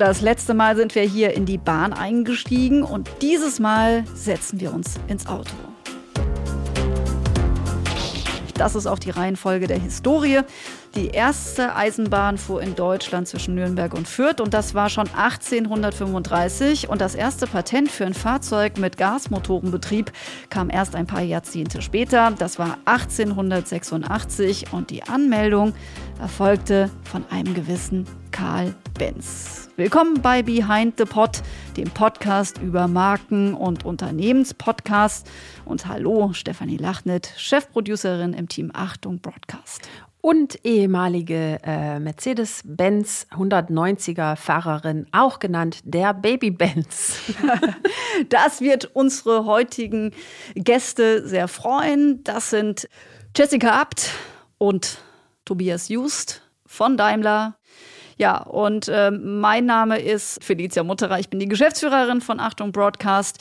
Das letzte Mal sind wir hier in die Bahn eingestiegen und dieses Mal setzen wir uns ins Auto. Das ist auch die Reihenfolge der Historie. Die erste Eisenbahn fuhr in Deutschland zwischen Nürnberg und Fürth und das war schon 1835. Und das erste Patent für ein Fahrzeug mit Gasmotorenbetrieb kam erst ein paar Jahrzehnte später. Das war 1886 und die Anmeldung erfolgte von einem gewissen Karl Benz. Willkommen bei Behind the Pod, dem Podcast über Marken- und Unternehmenspodcast. Und hallo, Stefanie Lachnet, Chefproducerin im Team Achtung Broadcast und ehemalige äh, Mercedes-Benz 190er Fahrerin, auch genannt der Baby-Benz. das wird unsere heutigen Gäste sehr freuen. Das sind Jessica Abt und Tobias Just von Daimler. Ja, und äh, mein Name ist Felicia Mutterer. Ich bin die Geschäftsführerin von Achtung Broadcast.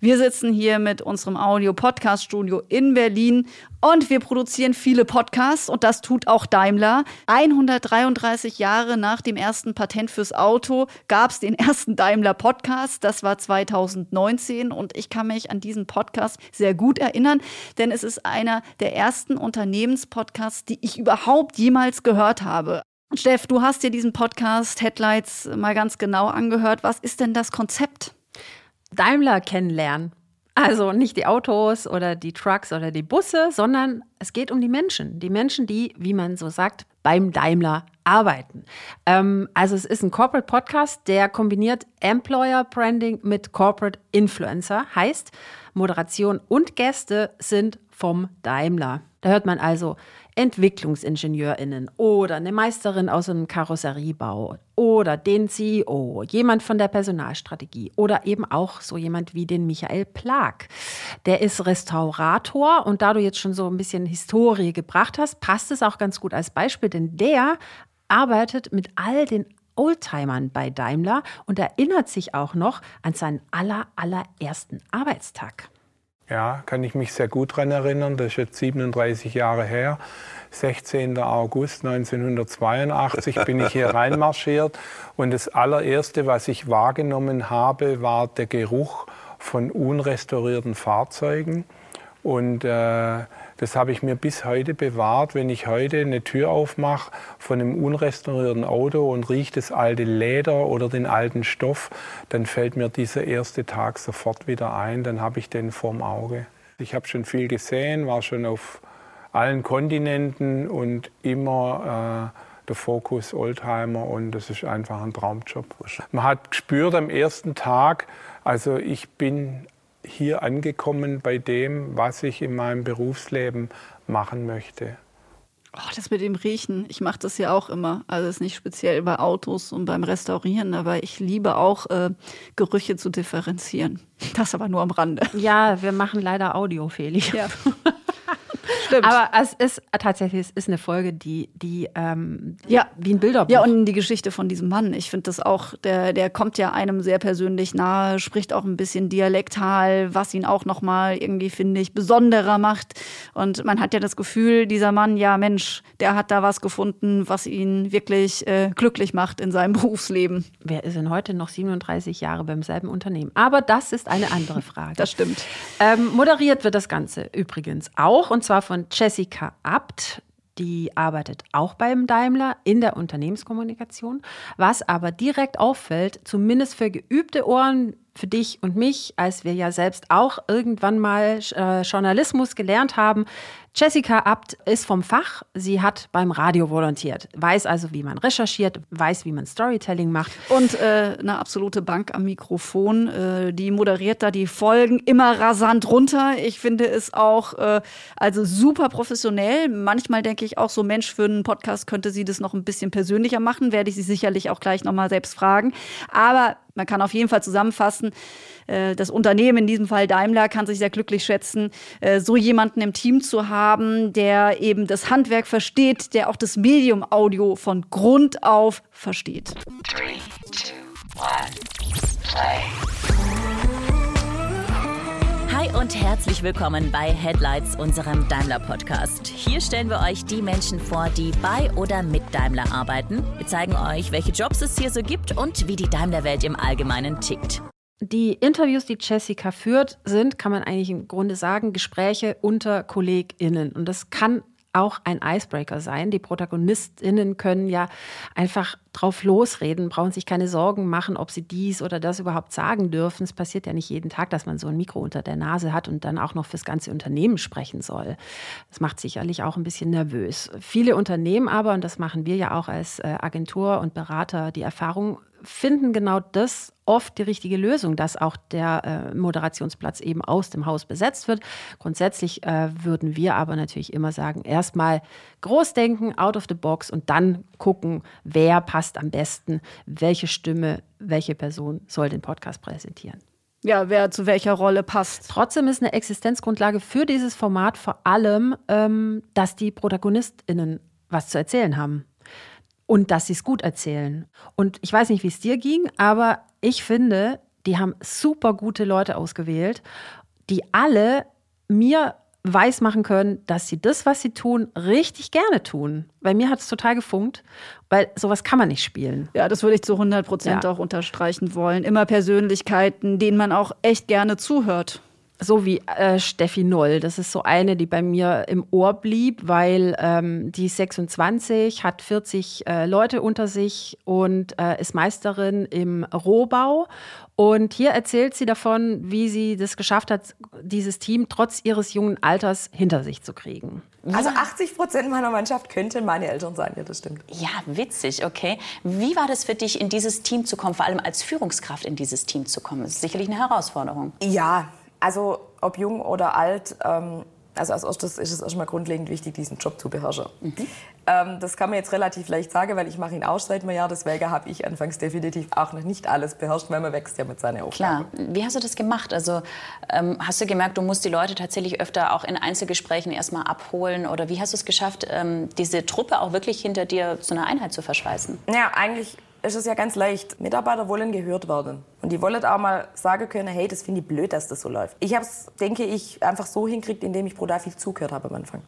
Wir sitzen hier mit unserem Audio-Podcast-Studio in Berlin und wir produzieren viele Podcasts und das tut auch Daimler. 133 Jahre nach dem ersten Patent fürs Auto gab es den ersten Daimler-Podcast. Das war 2019 und ich kann mich an diesen Podcast sehr gut erinnern, denn es ist einer der ersten Unternehmenspodcasts, die ich überhaupt jemals gehört habe. Steff, du hast dir diesen Podcast Headlights mal ganz genau angehört. Was ist denn das Konzept? Daimler kennenlernen. Also nicht die Autos oder die Trucks oder die Busse, sondern es geht um die Menschen. Die Menschen, die, wie man so sagt, beim Daimler arbeiten. Ähm, also es ist ein Corporate Podcast, der kombiniert Employer Branding mit Corporate Influencer. Heißt, Moderation und Gäste sind vom Daimler. Da hört man also EntwicklungsingenieurInnen oder eine Meisterin aus einem Karosseriebau oder den CEO, jemand von der Personalstrategie oder eben auch so jemand wie den Michael Plag. Der ist Restaurator und da du jetzt schon so ein bisschen Historie gebracht hast, passt es auch ganz gut als Beispiel, denn der arbeitet mit all den Oldtimern bei Daimler und erinnert sich auch noch an seinen aller, allerersten Arbeitstag. Ja, kann ich mich sehr gut daran erinnern. Das ist jetzt 37 Jahre her. 16. August 1982 bin ich hier reinmarschiert und das allererste, was ich wahrgenommen habe, war der Geruch von unrestaurierten Fahrzeugen. Und äh, das habe ich mir bis heute bewahrt. Wenn ich heute eine Tür aufmache von einem unrestaurierten Auto und rieche das alte Leder oder den alten Stoff, dann fällt mir dieser erste Tag sofort wieder ein. Dann habe ich den vorm Auge. Ich habe schon viel gesehen, war schon auf allen Kontinenten und immer äh, der Fokus Oldtimer und das ist einfach ein Traumjob. Man hat gespürt am ersten Tag, also ich bin hier angekommen bei dem, was ich in meinem Berufsleben machen möchte. Oh, das mit dem Riechen, ich mache das ja auch immer. Also es ist nicht speziell bei Autos und beim Restaurieren, aber ich liebe auch äh, Gerüche zu differenzieren. Das aber nur am Rande. Ja, wir machen leider Audio, Feli. Ja. Stimmt. Aber es ist tatsächlich, es ist eine Folge, die, die ähm, ja. wie ein Bilderbuch. Ja, und die Geschichte von diesem Mann. Ich finde das auch, der, der kommt ja einem sehr persönlich nahe, spricht auch ein bisschen dialektal, was ihn auch nochmal irgendwie, finde ich, besonderer macht. Und man hat ja das Gefühl, dieser Mann, ja Mensch, der hat da was gefunden, was ihn wirklich äh, glücklich macht in seinem Berufsleben. Wer ist denn heute noch 37 Jahre beim selben Unternehmen? Aber das ist eine andere Frage. das stimmt. Ähm, moderiert wird das Ganze übrigens auch, und zwar von Jessica Abt. Die arbeitet auch beim Daimler in der Unternehmenskommunikation. Was aber direkt auffällt, zumindest für geübte Ohren, für dich und mich, als wir ja selbst auch irgendwann mal äh, Journalismus gelernt haben, Jessica Abt ist vom Fach. Sie hat beim Radio volontiert, weiß also, wie man recherchiert, weiß, wie man Storytelling macht. Und äh, eine absolute Bank am Mikrofon. Äh, die moderiert da die Folgen immer rasant runter. Ich finde es auch äh, also super professionell. Manchmal denke ich auch so, Mensch, für einen Podcast könnte sie das noch ein bisschen persönlicher machen. Werde ich sie sicherlich auch gleich nochmal selbst fragen. Aber man kann auf jeden Fall zusammenfassen, äh, das Unternehmen, in diesem Fall Daimler, kann sich sehr glücklich schätzen, äh, so jemanden im Team zu haben, der eben das Handwerk versteht, der auch das Medium Audio von Grund auf versteht. Three, two, one, Hi, Und herzlich willkommen bei Headlights, unserem Daimler-Podcast. Hier stellen wir euch die Menschen vor, die bei oder mit Daimler arbeiten. Wir zeigen euch, welche Jobs es hier so gibt und wie die Daimler-Welt im Allgemeinen tickt. Die Interviews, die Jessica führt, sind, kann man eigentlich im Grunde sagen, Gespräche unter KollegInnen. Und das kann auch ein Icebreaker sein. Die ProtagonistInnen können ja einfach drauf losreden, brauchen sich keine Sorgen machen, ob sie dies oder das überhaupt sagen dürfen. Es passiert ja nicht jeden Tag, dass man so ein Mikro unter der Nase hat und dann auch noch fürs ganze Unternehmen sprechen soll. Das macht sicherlich auch ein bisschen nervös. Viele Unternehmen aber, und das machen wir ja auch als äh, Agentur und Berater, die Erfahrung finden genau das oft die richtige Lösung, dass auch der äh, Moderationsplatz eben aus dem Haus besetzt wird. Grundsätzlich äh, würden wir aber natürlich immer sagen, erstmal groß denken, out of the box und dann gucken, wer passt am besten, welche Stimme, welche Person soll den Podcast präsentieren. Ja, wer zu welcher Rolle passt. Trotzdem ist eine Existenzgrundlage für dieses Format vor allem, ähm, dass die ProtagonistInnen was zu erzählen haben und dass sie es gut erzählen. Und ich weiß nicht, wie es dir ging, aber ich finde, die haben super gute Leute ausgewählt, die alle mir weiß machen können, dass sie das, was sie tun, richtig gerne tun. Bei mir hat es total gefunkt, weil sowas kann man nicht spielen. Ja, das würde ich zu 100 Prozent ja. auch unterstreichen wollen. Immer Persönlichkeiten, denen man auch echt gerne zuhört so wie äh, Steffi Noll. Das ist so eine, die bei mir im Ohr blieb, weil ähm, die ist 26, hat 40 äh, Leute unter sich und äh, ist Meisterin im Rohbau. Und hier erzählt sie davon, wie sie das geschafft hat, dieses Team trotz ihres jungen Alters hinter sich zu kriegen. Also 80 Prozent meiner Mannschaft könnten meine Eltern sein, ja, das stimmt. Ja, witzig, okay. Wie war das für dich, in dieses Team zu kommen, vor allem als Führungskraft in dieses Team zu kommen? Das ist sicherlich eine Herausforderung. Ja, also ob jung oder alt, ähm, also als erstes ist es erstmal grundlegend wichtig, diesen Job zu beherrschen. Mhm. Ähm, das kann man jetzt relativ leicht sagen, weil ich mache ihn auch seit einem Jahr. Deswegen habe ich anfangs definitiv auch noch nicht alles beherrscht, weil man wächst ja mit seinen Aufgaben. Klar. Wie hast du das gemacht? Also ähm, hast du gemerkt, du musst die Leute tatsächlich öfter auch in Einzelgesprächen erstmal abholen? Oder wie hast du es geschafft, ähm, diese Truppe auch wirklich hinter dir zu einer Einheit zu verschweißen? Ja, eigentlich ist es ja ganz leicht. Mitarbeiter wollen gehört werden. Und die wollen auch mal sagen können, hey, das finde ich blöd, dass das so läuft. Ich habe es, denke ich, einfach so hinkriegt, indem ich brutal viel zugehört habe am Anfang.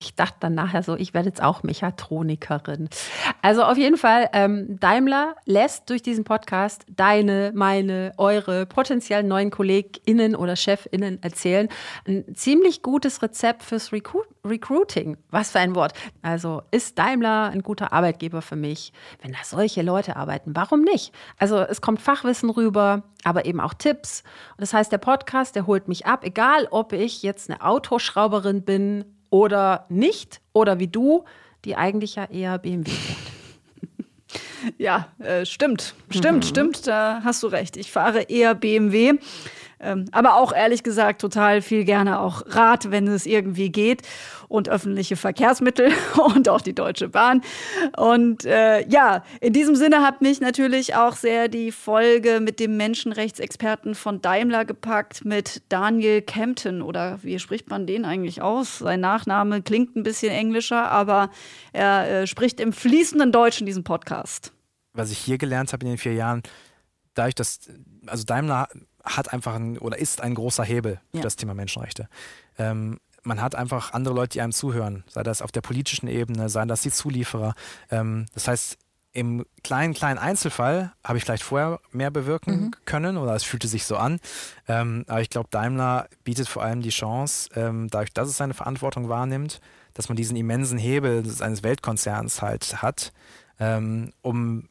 Ich dachte dann nachher so, ich werde jetzt auch Mechatronikerin. Also auf jeden Fall, ähm, Daimler lässt durch diesen Podcast deine, meine, eure potenziellen neuen KollegInnen oder ChefInnen erzählen. Ein ziemlich gutes Rezept fürs Recru Recruiting. Was für ein Wort. Also ist Daimler ein guter Arbeitgeber für mich? Wenn da solche Leute arbeiten, warum nicht? Also es kommt Fachwissen rüber, aber eben auch Tipps. das heißt, der Podcast, der holt mich ab, egal ob ich jetzt eine Autoschrauberin bin oder nicht oder wie du, die eigentlich ja eher BMW fährt. Ja, äh, stimmt, stimmt, mhm. stimmt, da hast du recht. Ich fahre eher BMW. Ähm, aber auch ehrlich gesagt total viel gerne auch Rad, wenn es irgendwie geht und öffentliche Verkehrsmittel und auch die Deutsche Bahn. Und äh, ja, in diesem Sinne hat mich natürlich auch sehr die Folge mit dem Menschenrechtsexperten von Daimler gepackt, mit Daniel Kempton oder wie spricht man den eigentlich aus? Sein Nachname klingt ein bisschen englischer, aber er äh, spricht im fließenden Deutsch in diesem Podcast. Was ich hier gelernt habe in den vier Jahren, dadurch, dass also Daimler hat einfach ein, oder ist ein großer Hebel für ja. das Thema Menschenrechte. Ähm, man hat einfach andere Leute, die einem zuhören, sei das auf der politischen Ebene, sei das die Zulieferer. Ähm, das heißt, im kleinen, kleinen Einzelfall habe ich vielleicht vorher mehr bewirken mhm. können oder es fühlte sich so an. Ähm, aber ich glaube, Daimler bietet vor allem die Chance, ähm, dadurch, dass es seine Verantwortung wahrnimmt, dass man diesen immensen Hebel eines Weltkonzerns halt hat, ähm, um,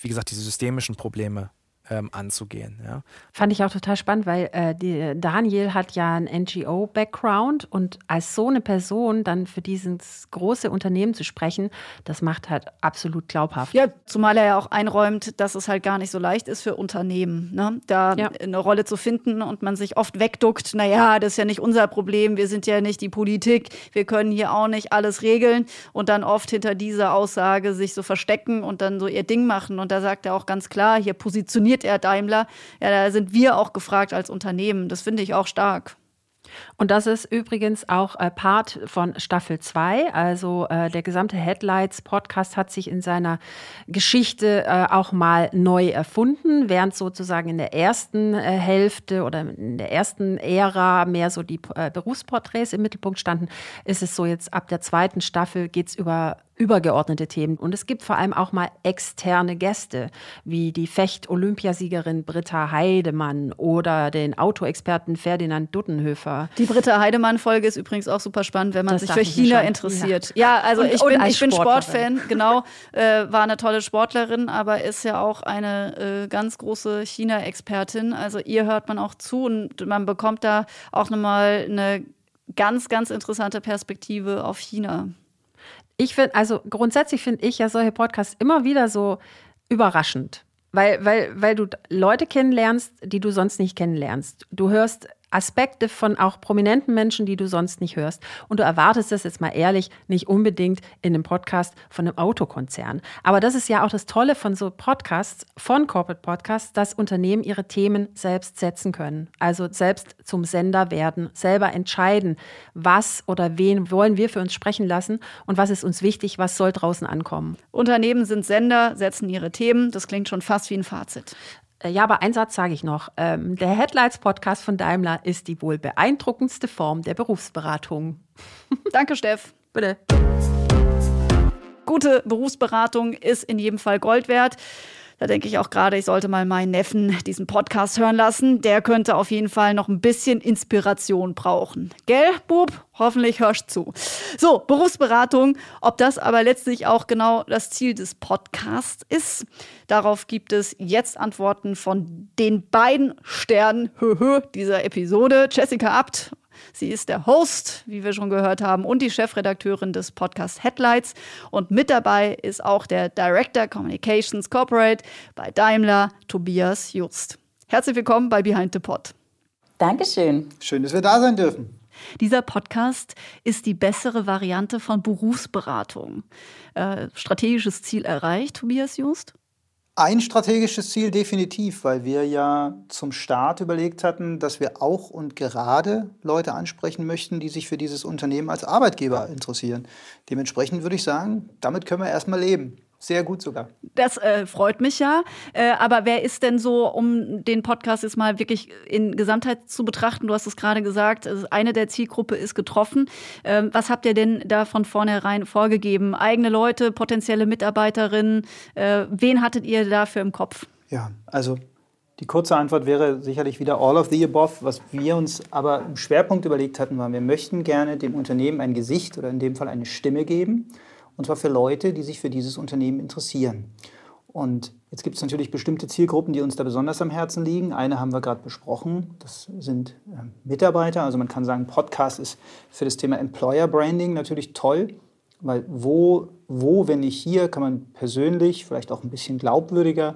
wie gesagt, diese systemischen Probleme ähm, anzugehen. Ja. Fand ich auch total spannend, weil äh, die, Daniel hat ja einen NGO-Background und als so eine Person dann für dieses große Unternehmen zu sprechen, das macht halt absolut glaubhaft. Ja, zumal er ja auch einräumt, dass es halt gar nicht so leicht ist für Unternehmen, ne? da ja. eine Rolle zu finden und man sich oft wegduckt, naja, das ist ja nicht unser Problem, wir sind ja nicht die Politik, wir können hier auch nicht alles regeln und dann oft hinter dieser Aussage sich so verstecken und dann so ihr Ding machen. Und da sagt er auch ganz klar, hier positioniert informiert er Daimler? Ja, da sind wir auch gefragt als Unternehmen. Das finde ich auch stark. Und das ist übrigens auch äh, Part von Staffel 2. Also äh, der gesamte Headlights-Podcast hat sich in seiner Geschichte äh, auch mal neu erfunden, während sozusagen in der ersten äh, Hälfte oder in der ersten Ära mehr so die äh, Berufsporträts im Mittelpunkt standen, ist es so jetzt ab der zweiten Staffel geht es über übergeordnete Themen. Und es gibt vor allem auch mal externe Gäste, wie die Fecht-Olympiasiegerin Britta Heidemann oder den Autoexperten Ferdinand Duttenhöfer. Die Britta Heidemann-Folge ist übrigens auch super spannend, wenn man das sich für China interessiert. Ja, ja also und, ich, bin, ich bin Sportfan, genau. Äh, war eine tolle Sportlerin, aber ist ja auch eine äh, ganz große China-Expertin. Also ihr hört man auch zu und man bekommt da auch nochmal eine ganz, ganz interessante Perspektive auf China. Ich finde, also grundsätzlich finde ich ja solche Podcasts immer wieder so überraschend. Weil, weil, weil du Leute kennenlernst, die du sonst nicht kennenlernst. Du hörst Aspekte von auch prominenten Menschen, die du sonst nicht hörst. Und du erwartest das jetzt mal ehrlich nicht unbedingt in einem Podcast von einem Autokonzern. Aber das ist ja auch das Tolle von so Podcasts, von Corporate Podcasts, dass Unternehmen ihre Themen selbst setzen können. Also selbst zum Sender werden, selber entscheiden, was oder wen wollen wir für uns sprechen lassen und was ist uns wichtig, was soll draußen ankommen. Unternehmen sind Sender, setzen ihre Themen. Das klingt schon fast wie ein Fazit. Äh, ja, aber einen Satz sage ich noch. Ähm, der Headlights-Podcast von Daimler ist die wohl beeindruckendste Form der Berufsberatung. Danke, Steff. Bitte. Gute Berufsberatung ist in jedem Fall Gold wert. Da denke ich auch gerade, ich sollte mal meinen Neffen diesen Podcast hören lassen. Der könnte auf jeden Fall noch ein bisschen Inspiration brauchen. Gell, Bub? Hoffentlich hörst zu. So, Berufsberatung. Ob das aber letztlich auch genau das Ziel des Podcasts ist, darauf gibt es jetzt Antworten von den beiden Sternen dieser Episode. Jessica Abt Sie ist der Host, wie wir schon gehört haben, und die Chefredakteurin des Podcasts Headlights. Und mit dabei ist auch der Director Communications Corporate bei Daimler, Tobias Just. Herzlich willkommen bei Behind the Pod. Dankeschön. Schön, dass wir da sein dürfen. Dieser Podcast ist die bessere Variante von Berufsberatung. Äh, strategisches Ziel erreicht, Tobias Just? Ein strategisches Ziel definitiv, weil wir ja zum Start überlegt hatten, dass wir auch und gerade Leute ansprechen möchten, die sich für dieses Unternehmen als Arbeitgeber interessieren. Dementsprechend würde ich sagen, damit können wir erstmal leben. Sehr gut sogar. Das äh, freut mich ja. Äh, aber wer ist denn so, um den Podcast jetzt mal wirklich in Gesamtheit zu betrachten? Du hast es gerade gesagt, eine der Zielgruppe ist getroffen. Äh, was habt ihr denn da von vornherein vorgegeben? Eigene Leute, potenzielle Mitarbeiterinnen? Äh, wen hattet ihr dafür im Kopf? Ja, also die kurze Antwort wäre sicherlich wieder all of the above. Was wir uns aber im Schwerpunkt überlegt hatten, war, wir möchten gerne dem Unternehmen ein Gesicht oder in dem Fall eine Stimme geben und zwar für Leute, die sich für dieses Unternehmen interessieren. Und jetzt gibt es natürlich bestimmte Zielgruppen, die uns da besonders am Herzen liegen. Eine haben wir gerade besprochen, das sind äh, Mitarbeiter. Also man kann sagen, Podcast ist für das Thema Employer Branding natürlich toll, weil wo, wo, wenn nicht hier, kann man persönlich, vielleicht auch ein bisschen glaubwürdiger,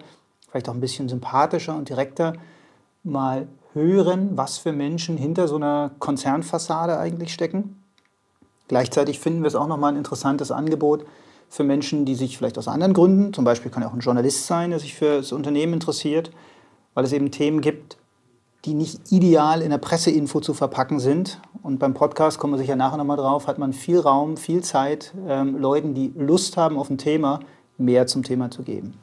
vielleicht auch ein bisschen sympathischer und direkter mal hören, was für Menschen hinter so einer Konzernfassade eigentlich stecken. Gleichzeitig finden wir es auch nochmal ein interessantes Angebot für Menschen, die sich vielleicht aus anderen Gründen, zum Beispiel kann er auch ein Journalist sein, der sich für das Unternehmen interessiert, weil es eben Themen gibt, die nicht ideal in der Presseinfo zu verpacken sind. Und beim Podcast, kommen wir sicher nachher nochmal drauf, hat man viel Raum, viel Zeit, ähm, Leuten, die Lust haben auf ein Thema, mehr zum Thema zu geben.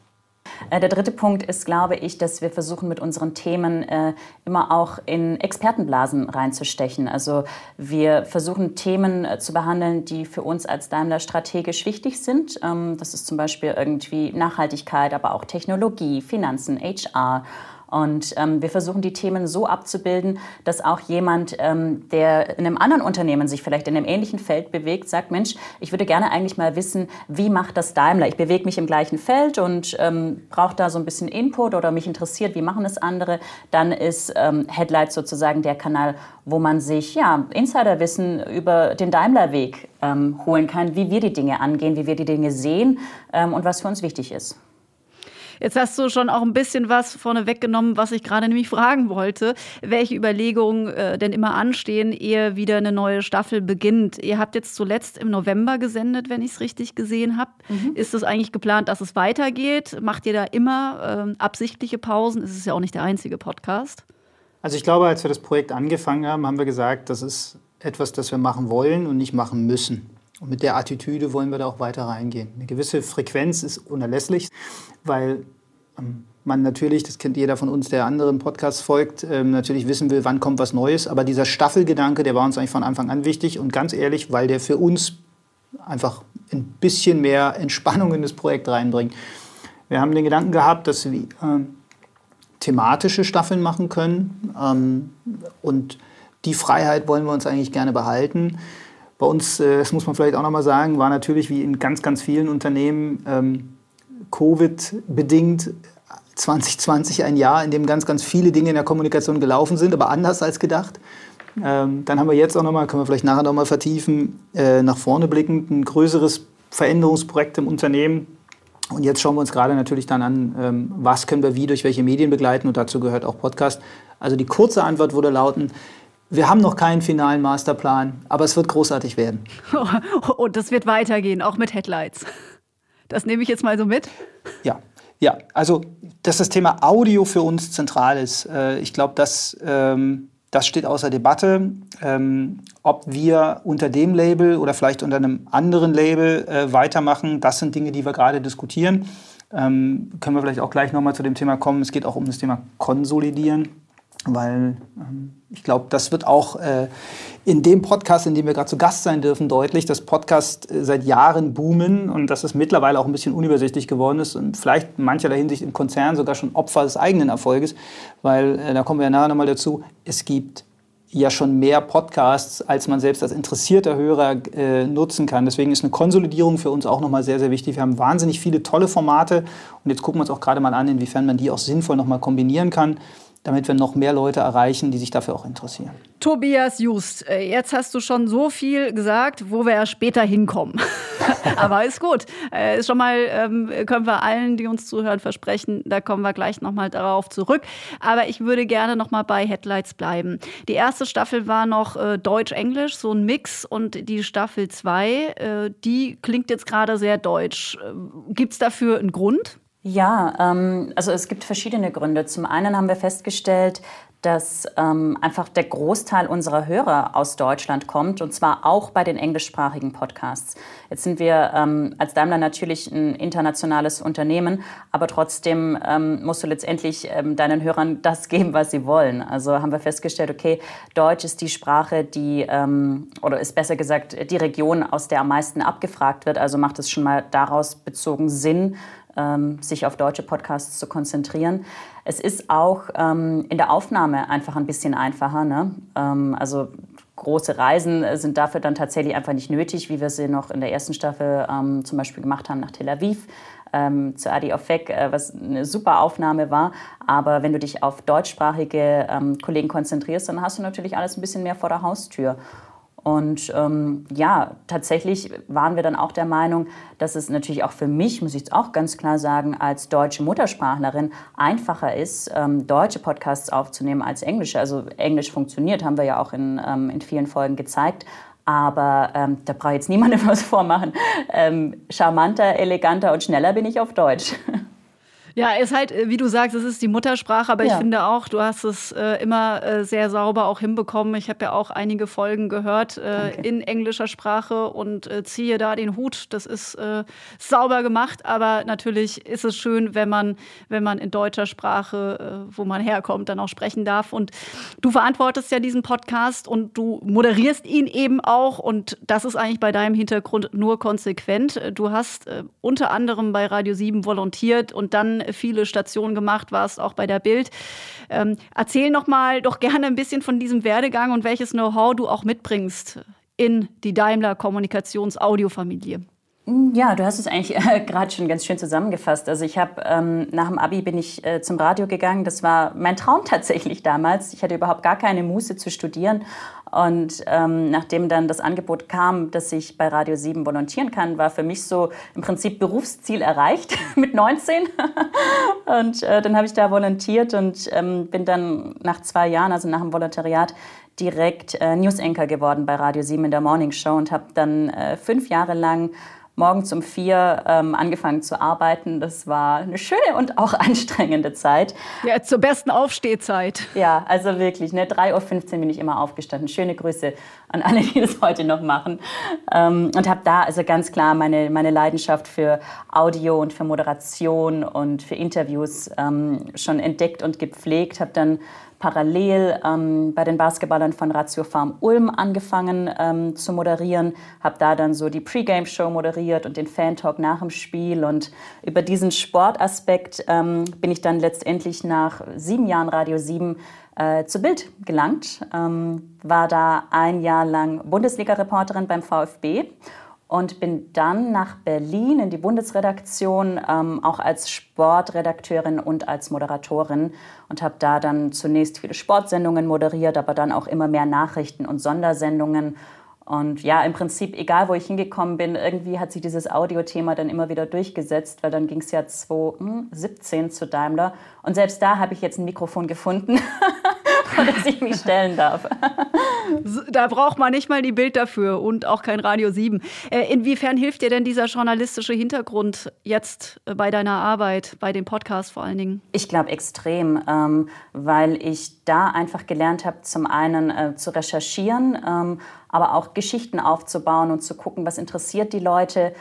Äh, der dritte Punkt ist, glaube ich, dass wir versuchen, mit unseren Themen äh, immer auch in Expertenblasen reinzustechen. Also wir versuchen Themen äh, zu behandeln, die für uns als Daimler strategisch wichtig sind. Ähm, das ist zum Beispiel irgendwie Nachhaltigkeit, aber auch Technologie, Finanzen, HR. Und ähm, wir versuchen die Themen so abzubilden, dass auch jemand, ähm, der in einem anderen Unternehmen sich vielleicht in einem ähnlichen Feld bewegt, sagt, Mensch, ich würde gerne eigentlich mal wissen, wie macht das Daimler? Ich bewege mich im gleichen Feld und ähm, brauche da so ein bisschen Input oder mich interessiert, wie machen es andere. Dann ist ähm, Headlights sozusagen der Kanal, wo man sich ja, Insiderwissen über den Daimler-Weg ähm, holen kann, wie wir die Dinge angehen, wie wir die Dinge sehen ähm, und was für uns wichtig ist. Jetzt hast du schon auch ein bisschen was vorne weggenommen, was ich gerade nämlich fragen wollte, welche Überlegungen äh, denn immer anstehen, ehe wieder eine neue Staffel beginnt. Ihr habt jetzt zuletzt im November gesendet, wenn ich es richtig gesehen habe. Mhm. Ist es eigentlich geplant, dass es weitergeht? Macht ihr da immer äh, absichtliche Pausen? Es ist ja auch nicht der einzige Podcast. Also ich glaube, als wir das Projekt angefangen haben, haben wir gesagt, das ist etwas, das wir machen wollen und nicht machen müssen. Und mit der Attitüde wollen wir da auch weiter reingehen. Eine gewisse Frequenz ist unerlässlich, weil ähm, man natürlich, das kennt jeder von uns, der anderen Podcasts folgt, ähm, natürlich wissen will, wann kommt was Neues. Aber dieser Staffelgedanke, der war uns eigentlich von Anfang an wichtig. Und ganz ehrlich, weil der für uns einfach ein bisschen mehr Entspannung in das Projekt reinbringt. Wir haben den Gedanken gehabt, dass wir ähm, thematische Staffeln machen können. Und die Freiheit wollen wir uns eigentlich gerne behalten. Bei uns, äh, das muss man vielleicht auch nochmal sagen, war natürlich wie in ganz, ganz vielen Unternehmen ähm, Covid-bedingt 2020 ein Jahr, in dem ganz, ganz viele Dinge in der Kommunikation gelaufen sind, aber anders als gedacht. Ähm, dann haben wir jetzt auch nochmal, können wir vielleicht nachher nochmal vertiefen, äh, nach vorne blickend ein größeres Veränderungsprojekt im Unternehmen. Und jetzt schauen wir uns gerade natürlich dann an, ähm, was können wir wie durch welche Medien begleiten und dazu gehört auch Podcast. Also die kurze Antwort würde lauten, wir haben noch keinen finalen Masterplan, aber es wird großartig werden. Und das wird weitergehen, auch mit Headlights. Das nehme ich jetzt mal so mit. Ja, ja, also dass das Thema Audio für uns zentral ist. Äh, ich glaube, das, ähm, das steht außer Debatte. Ähm, ob wir unter dem Label oder vielleicht unter einem anderen Label äh, weitermachen, das sind Dinge, die wir gerade diskutieren. Ähm, können wir vielleicht auch gleich nochmal zu dem Thema kommen. Es geht auch um das Thema Konsolidieren weil ähm, ich glaube, das wird auch äh, in dem Podcast, in dem wir gerade zu Gast sein dürfen, deutlich, dass Podcasts äh, seit Jahren boomen und dass es mittlerweile auch ein bisschen unübersichtlich geworden ist und vielleicht in mancherlei Hinsicht im Konzern sogar schon Opfer des eigenen Erfolges, weil äh, da kommen wir ja nachher nochmal dazu, es gibt ja schon mehr Podcasts, als man selbst als interessierter Hörer äh, nutzen kann. Deswegen ist eine Konsolidierung für uns auch nochmal sehr, sehr wichtig. Wir haben wahnsinnig viele tolle Formate und jetzt gucken wir uns auch gerade mal an, inwiefern man die auch sinnvoll nochmal kombinieren kann damit wir noch mehr Leute erreichen, die sich dafür auch interessieren. Tobias Just, äh, jetzt hast du schon so viel gesagt, wo wir ja später hinkommen. Aber ist gut. Äh, ist schon mal, ähm, können wir allen, die uns zuhören, versprechen, da kommen wir gleich nochmal darauf zurück. Aber ich würde gerne nochmal bei Headlights bleiben. Die erste Staffel war noch äh, Deutsch-Englisch, so ein Mix. Und die Staffel 2, die klingt jetzt gerade sehr deutsch. Gibt es dafür einen Grund? Ja, ähm, also es gibt verschiedene Gründe. Zum einen haben wir festgestellt, dass ähm, einfach der Großteil unserer Hörer aus Deutschland kommt und zwar auch bei den englischsprachigen Podcasts. Jetzt sind wir ähm, als Daimler natürlich ein internationales Unternehmen, aber trotzdem ähm, musst du letztendlich ähm, deinen Hörern das geben, was sie wollen. Also haben wir festgestellt, okay, Deutsch ist die Sprache, die, ähm, oder ist besser gesagt, die Region, aus der am meisten abgefragt wird. Also macht es schon mal daraus bezogen Sinn, ähm, sich auf deutsche Podcasts zu konzentrieren. Es ist auch ähm, in der Aufnahme einfach ein bisschen einfacher. Ne? Ähm, also große Reisen sind dafür dann tatsächlich einfach nicht nötig, wie wir sie noch in der ersten Staffel ähm, zum Beispiel gemacht haben nach Tel Aviv. Ähm, zu Adi Ofek, äh, was eine super Aufnahme war. Aber wenn du dich auf deutschsprachige ähm, Kollegen konzentrierst, dann hast du natürlich alles ein bisschen mehr vor der Haustür. Und ähm, ja, tatsächlich waren wir dann auch der Meinung, dass es natürlich auch für mich, muss ich jetzt auch ganz klar sagen, als deutsche Muttersprachlerin einfacher ist, ähm, deutsche Podcasts aufzunehmen als englische. Also Englisch funktioniert, haben wir ja auch in, ähm, in vielen Folgen gezeigt. Aber ähm, da brauche ich jetzt niemandem was vormachen. Ähm, charmanter, eleganter und schneller bin ich auf Deutsch. Ja, ist halt, äh, wie du sagst, es ist die Muttersprache, aber ja. ich finde auch, du hast es äh, immer äh, sehr sauber auch hinbekommen. Ich habe ja auch einige Folgen gehört äh, in englischer Sprache und äh, ziehe da den Hut. Das ist äh, sauber gemacht, aber natürlich ist es schön, wenn man, wenn man in deutscher Sprache, wo man herkommt, dann auch sprechen darf. Und du verantwortest ja diesen Podcast und du moderierst ihn eben auch. Und das ist eigentlich bei deinem Hintergrund nur konsequent. Du hast unter anderem bei Radio 7 volontiert und dann viele Stationen gemacht, warst auch bei der Bild. Ähm, erzähl noch mal doch gerne ein bisschen von diesem Werdegang und welches Know-how du auch mitbringst in die Daimler Kommunikations Audiofamilie. Ja, du hast es eigentlich äh, gerade schon ganz schön zusammengefasst. Also ich habe ähm, nach dem Abi bin ich äh, zum Radio gegangen. Das war mein Traum tatsächlich damals. Ich hatte überhaupt gar keine Muße zu studieren. Und ähm, nachdem dann das Angebot kam, dass ich bei Radio 7 volontieren kann, war für mich so im Prinzip Berufsziel erreicht mit 19. und äh, dann habe ich da volontiert und ähm, bin dann nach zwei Jahren, also nach dem Volontariat, direkt äh, News Anchor geworden bei Radio 7 in der Morning Show und habe dann äh, fünf Jahre lang morgens um vier ähm, angefangen zu arbeiten. Das war eine schöne und auch anstrengende Zeit. Ja, zur besten Aufstehzeit. Ja, also wirklich. Ne, 3.15 Uhr bin ich immer aufgestanden. Schöne Grüße an alle, die das heute noch machen. Ähm, und habe da also ganz klar meine, meine Leidenschaft für Audio und für Moderation und für Interviews ähm, schon entdeckt und gepflegt. Habe dann parallel ähm, bei den Basketballern von Ratio Farm Ulm angefangen ähm, zu moderieren, habe da dann so die Pre-Game-Show moderiert und den Fan-Talk nach dem Spiel. Und über diesen Sportaspekt ähm, bin ich dann letztendlich nach sieben Jahren Radio 7 äh, zu Bild gelangt, ähm, war da ein Jahr lang Bundesliga-Reporterin beim VfB und bin dann nach Berlin in die Bundesredaktion, ähm, auch als Sportredakteurin und als Moderatorin und habe da dann zunächst viele Sportsendungen moderiert, aber dann auch immer mehr Nachrichten und Sondersendungen. Und ja, im Prinzip, egal wo ich hingekommen bin, irgendwie hat sich dieses Audiothema dann immer wieder durchgesetzt, weil dann ging es ja 2017 zu Daimler. Und selbst da habe ich jetzt ein Mikrofon gefunden. vor das ich mich stellen darf. Da braucht man nicht mal die Bild dafür und auch kein Radio 7. Äh, inwiefern hilft dir denn dieser journalistische Hintergrund jetzt äh, bei deiner Arbeit, bei dem Podcast vor allen Dingen? Ich glaube extrem, ähm, weil ich da einfach gelernt habe, zum einen äh, zu recherchieren, ähm, aber auch Geschichten aufzubauen und zu gucken, was interessiert die Leute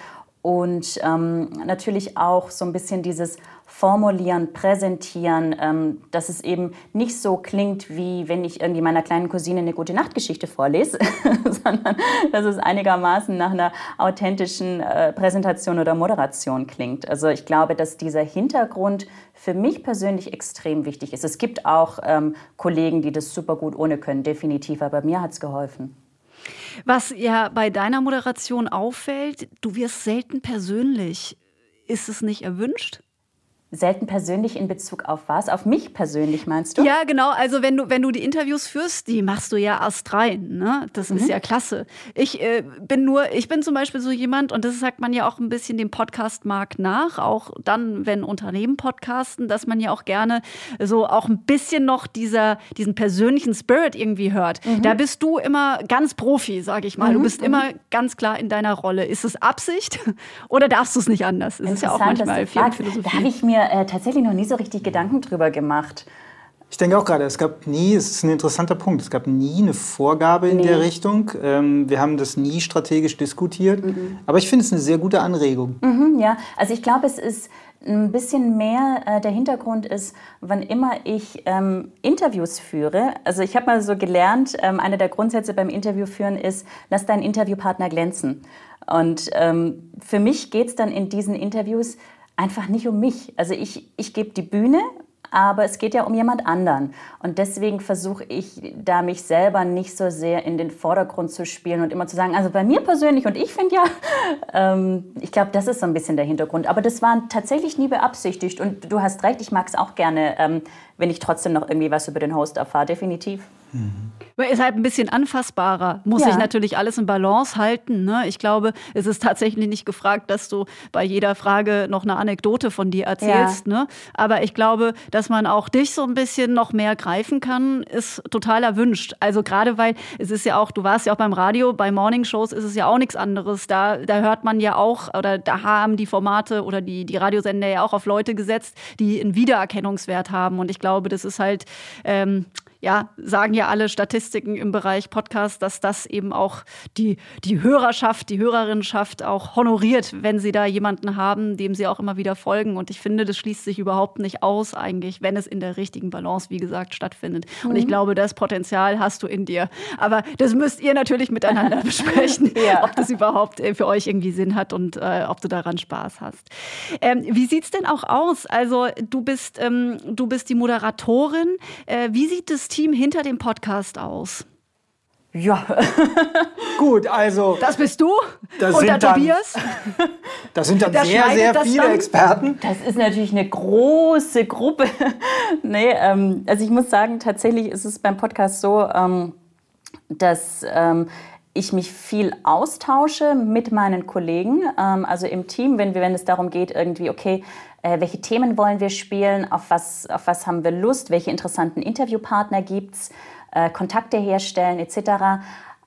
und ähm, natürlich auch so ein bisschen dieses Formulieren, Präsentieren, ähm, dass es eben nicht so klingt, wie wenn ich irgendwie meiner kleinen Cousine eine gute Nachtgeschichte vorlese, sondern dass es einigermaßen nach einer authentischen äh, Präsentation oder Moderation klingt. Also ich glaube, dass dieser Hintergrund für mich persönlich extrem wichtig ist. Es gibt auch ähm, Kollegen, die das super gut ohne können, definitiv, aber mir hat es geholfen. Was ja bei deiner Moderation auffällt, du wirst selten persönlich. Ist es nicht erwünscht? Selten persönlich in Bezug auf was? Auf mich persönlich meinst du? Ja, genau. Also wenn du, wenn du die Interviews führst, die machst du ja astrein. Ne? Das mhm. ist ja klasse. Ich äh, bin nur, ich bin zum Beispiel so jemand, und das sagt man ja auch ein bisschen dem Podcast-Markt nach, auch dann, wenn Unternehmen podcasten, dass man ja auch gerne so auch ein bisschen noch dieser, diesen persönlichen Spirit irgendwie hört. Mhm. Da bist du immer ganz Profi, sage ich mal. Mhm. Du bist immer ganz klar in deiner Rolle. Ist es Absicht oder darfst du es nicht anders? Das ist ja auch manchmal viel Philosophie. Da habe ich mir mir äh, tatsächlich noch nie so richtig Gedanken drüber gemacht. Ich denke auch gerade, es gab nie, es ist ein interessanter Punkt, es gab nie eine Vorgabe in nee. der Richtung. Ähm, wir haben das nie strategisch diskutiert. Mhm. Aber ich finde es eine sehr gute Anregung. Mhm, ja, also ich glaube, es ist ein bisschen mehr äh, der Hintergrund ist, wann immer ich ähm, Interviews führe. Also ich habe mal so gelernt, ähm, einer der Grundsätze beim Interviewführen ist, lass deinen Interviewpartner glänzen. Und ähm, für mich geht es dann in diesen Interviews einfach nicht um mich. Also ich, ich gebe die Bühne, aber es geht ja um jemand anderen. Und deswegen versuche ich da mich selber nicht so sehr in den Vordergrund zu spielen und immer zu sagen, also bei mir persönlich und ich finde ja, ähm, ich glaube, das ist so ein bisschen der Hintergrund. Aber das war tatsächlich nie beabsichtigt. Und du hast recht, ich mag es auch gerne, ähm, wenn ich trotzdem noch irgendwie was über den Host erfahre, definitiv. Mhm. Ist halt ein bisschen anfassbarer. Muss ja. sich natürlich alles in Balance halten. Ne? Ich glaube, es ist tatsächlich nicht gefragt, dass du bei jeder Frage noch eine Anekdote von dir erzählst. Ja. Ne? Aber ich glaube, dass man auch dich so ein bisschen noch mehr greifen kann, ist total erwünscht. Also gerade weil es ist ja auch, du warst ja auch beim Radio, bei Morningshows ist es ja auch nichts anderes. Da, da hört man ja auch, oder da haben die Formate oder die, die Radiosender ja auch auf Leute gesetzt, die einen Wiedererkennungswert haben. Und ich glaube, das ist halt ähm, ja, sagen ja alle Statistiken im Bereich Podcast, dass das eben auch die, die Hörerschaft, die Hörerinnenschaft auch honoriert, wenn sie da jemanden haben, dem sie auch immer wieder folgen. Und ich finde, das schließt sich überhaupt nicht aus, eigentlich, wenn es in der richtigen Balance, wie gesagt, stattfindet. Mhm. Und ich mhm. glaube, das Potenzial hast du in dir. Aber das müsst ihr natürlich miteinander besprechen, ja. ob das überhaupt äh, für euch irgendwie Sinn hat und äh, ob du daran Spaß hast. Ähm, wie sieht es denn auch aus? Also, du bist, ähm, du bist die Moderatorin. Äh, wie sieht es Team hinter dem Podcast aus? Ja. Gut, also. Das bist du? Das und der Tobias? Das sind dann der sehr, sehr viele dann. Experten. Das ist natürlich eine große Gruppe. nee, ähm, also ich muss sagen, tatsächlich ist es beim Podcast so, ähm, dass ähm, ich mich viel austausche mit meinen Kollegen, ähm, also im Team, wenn, wir, wenn es darum geht, irgendwie, okay, äh, welche Themen wollen wir spielen, auf was, auf was haben wir Lust, welche interessanten Interviewpartner gibt es, äh, Kontakte herstellen etc.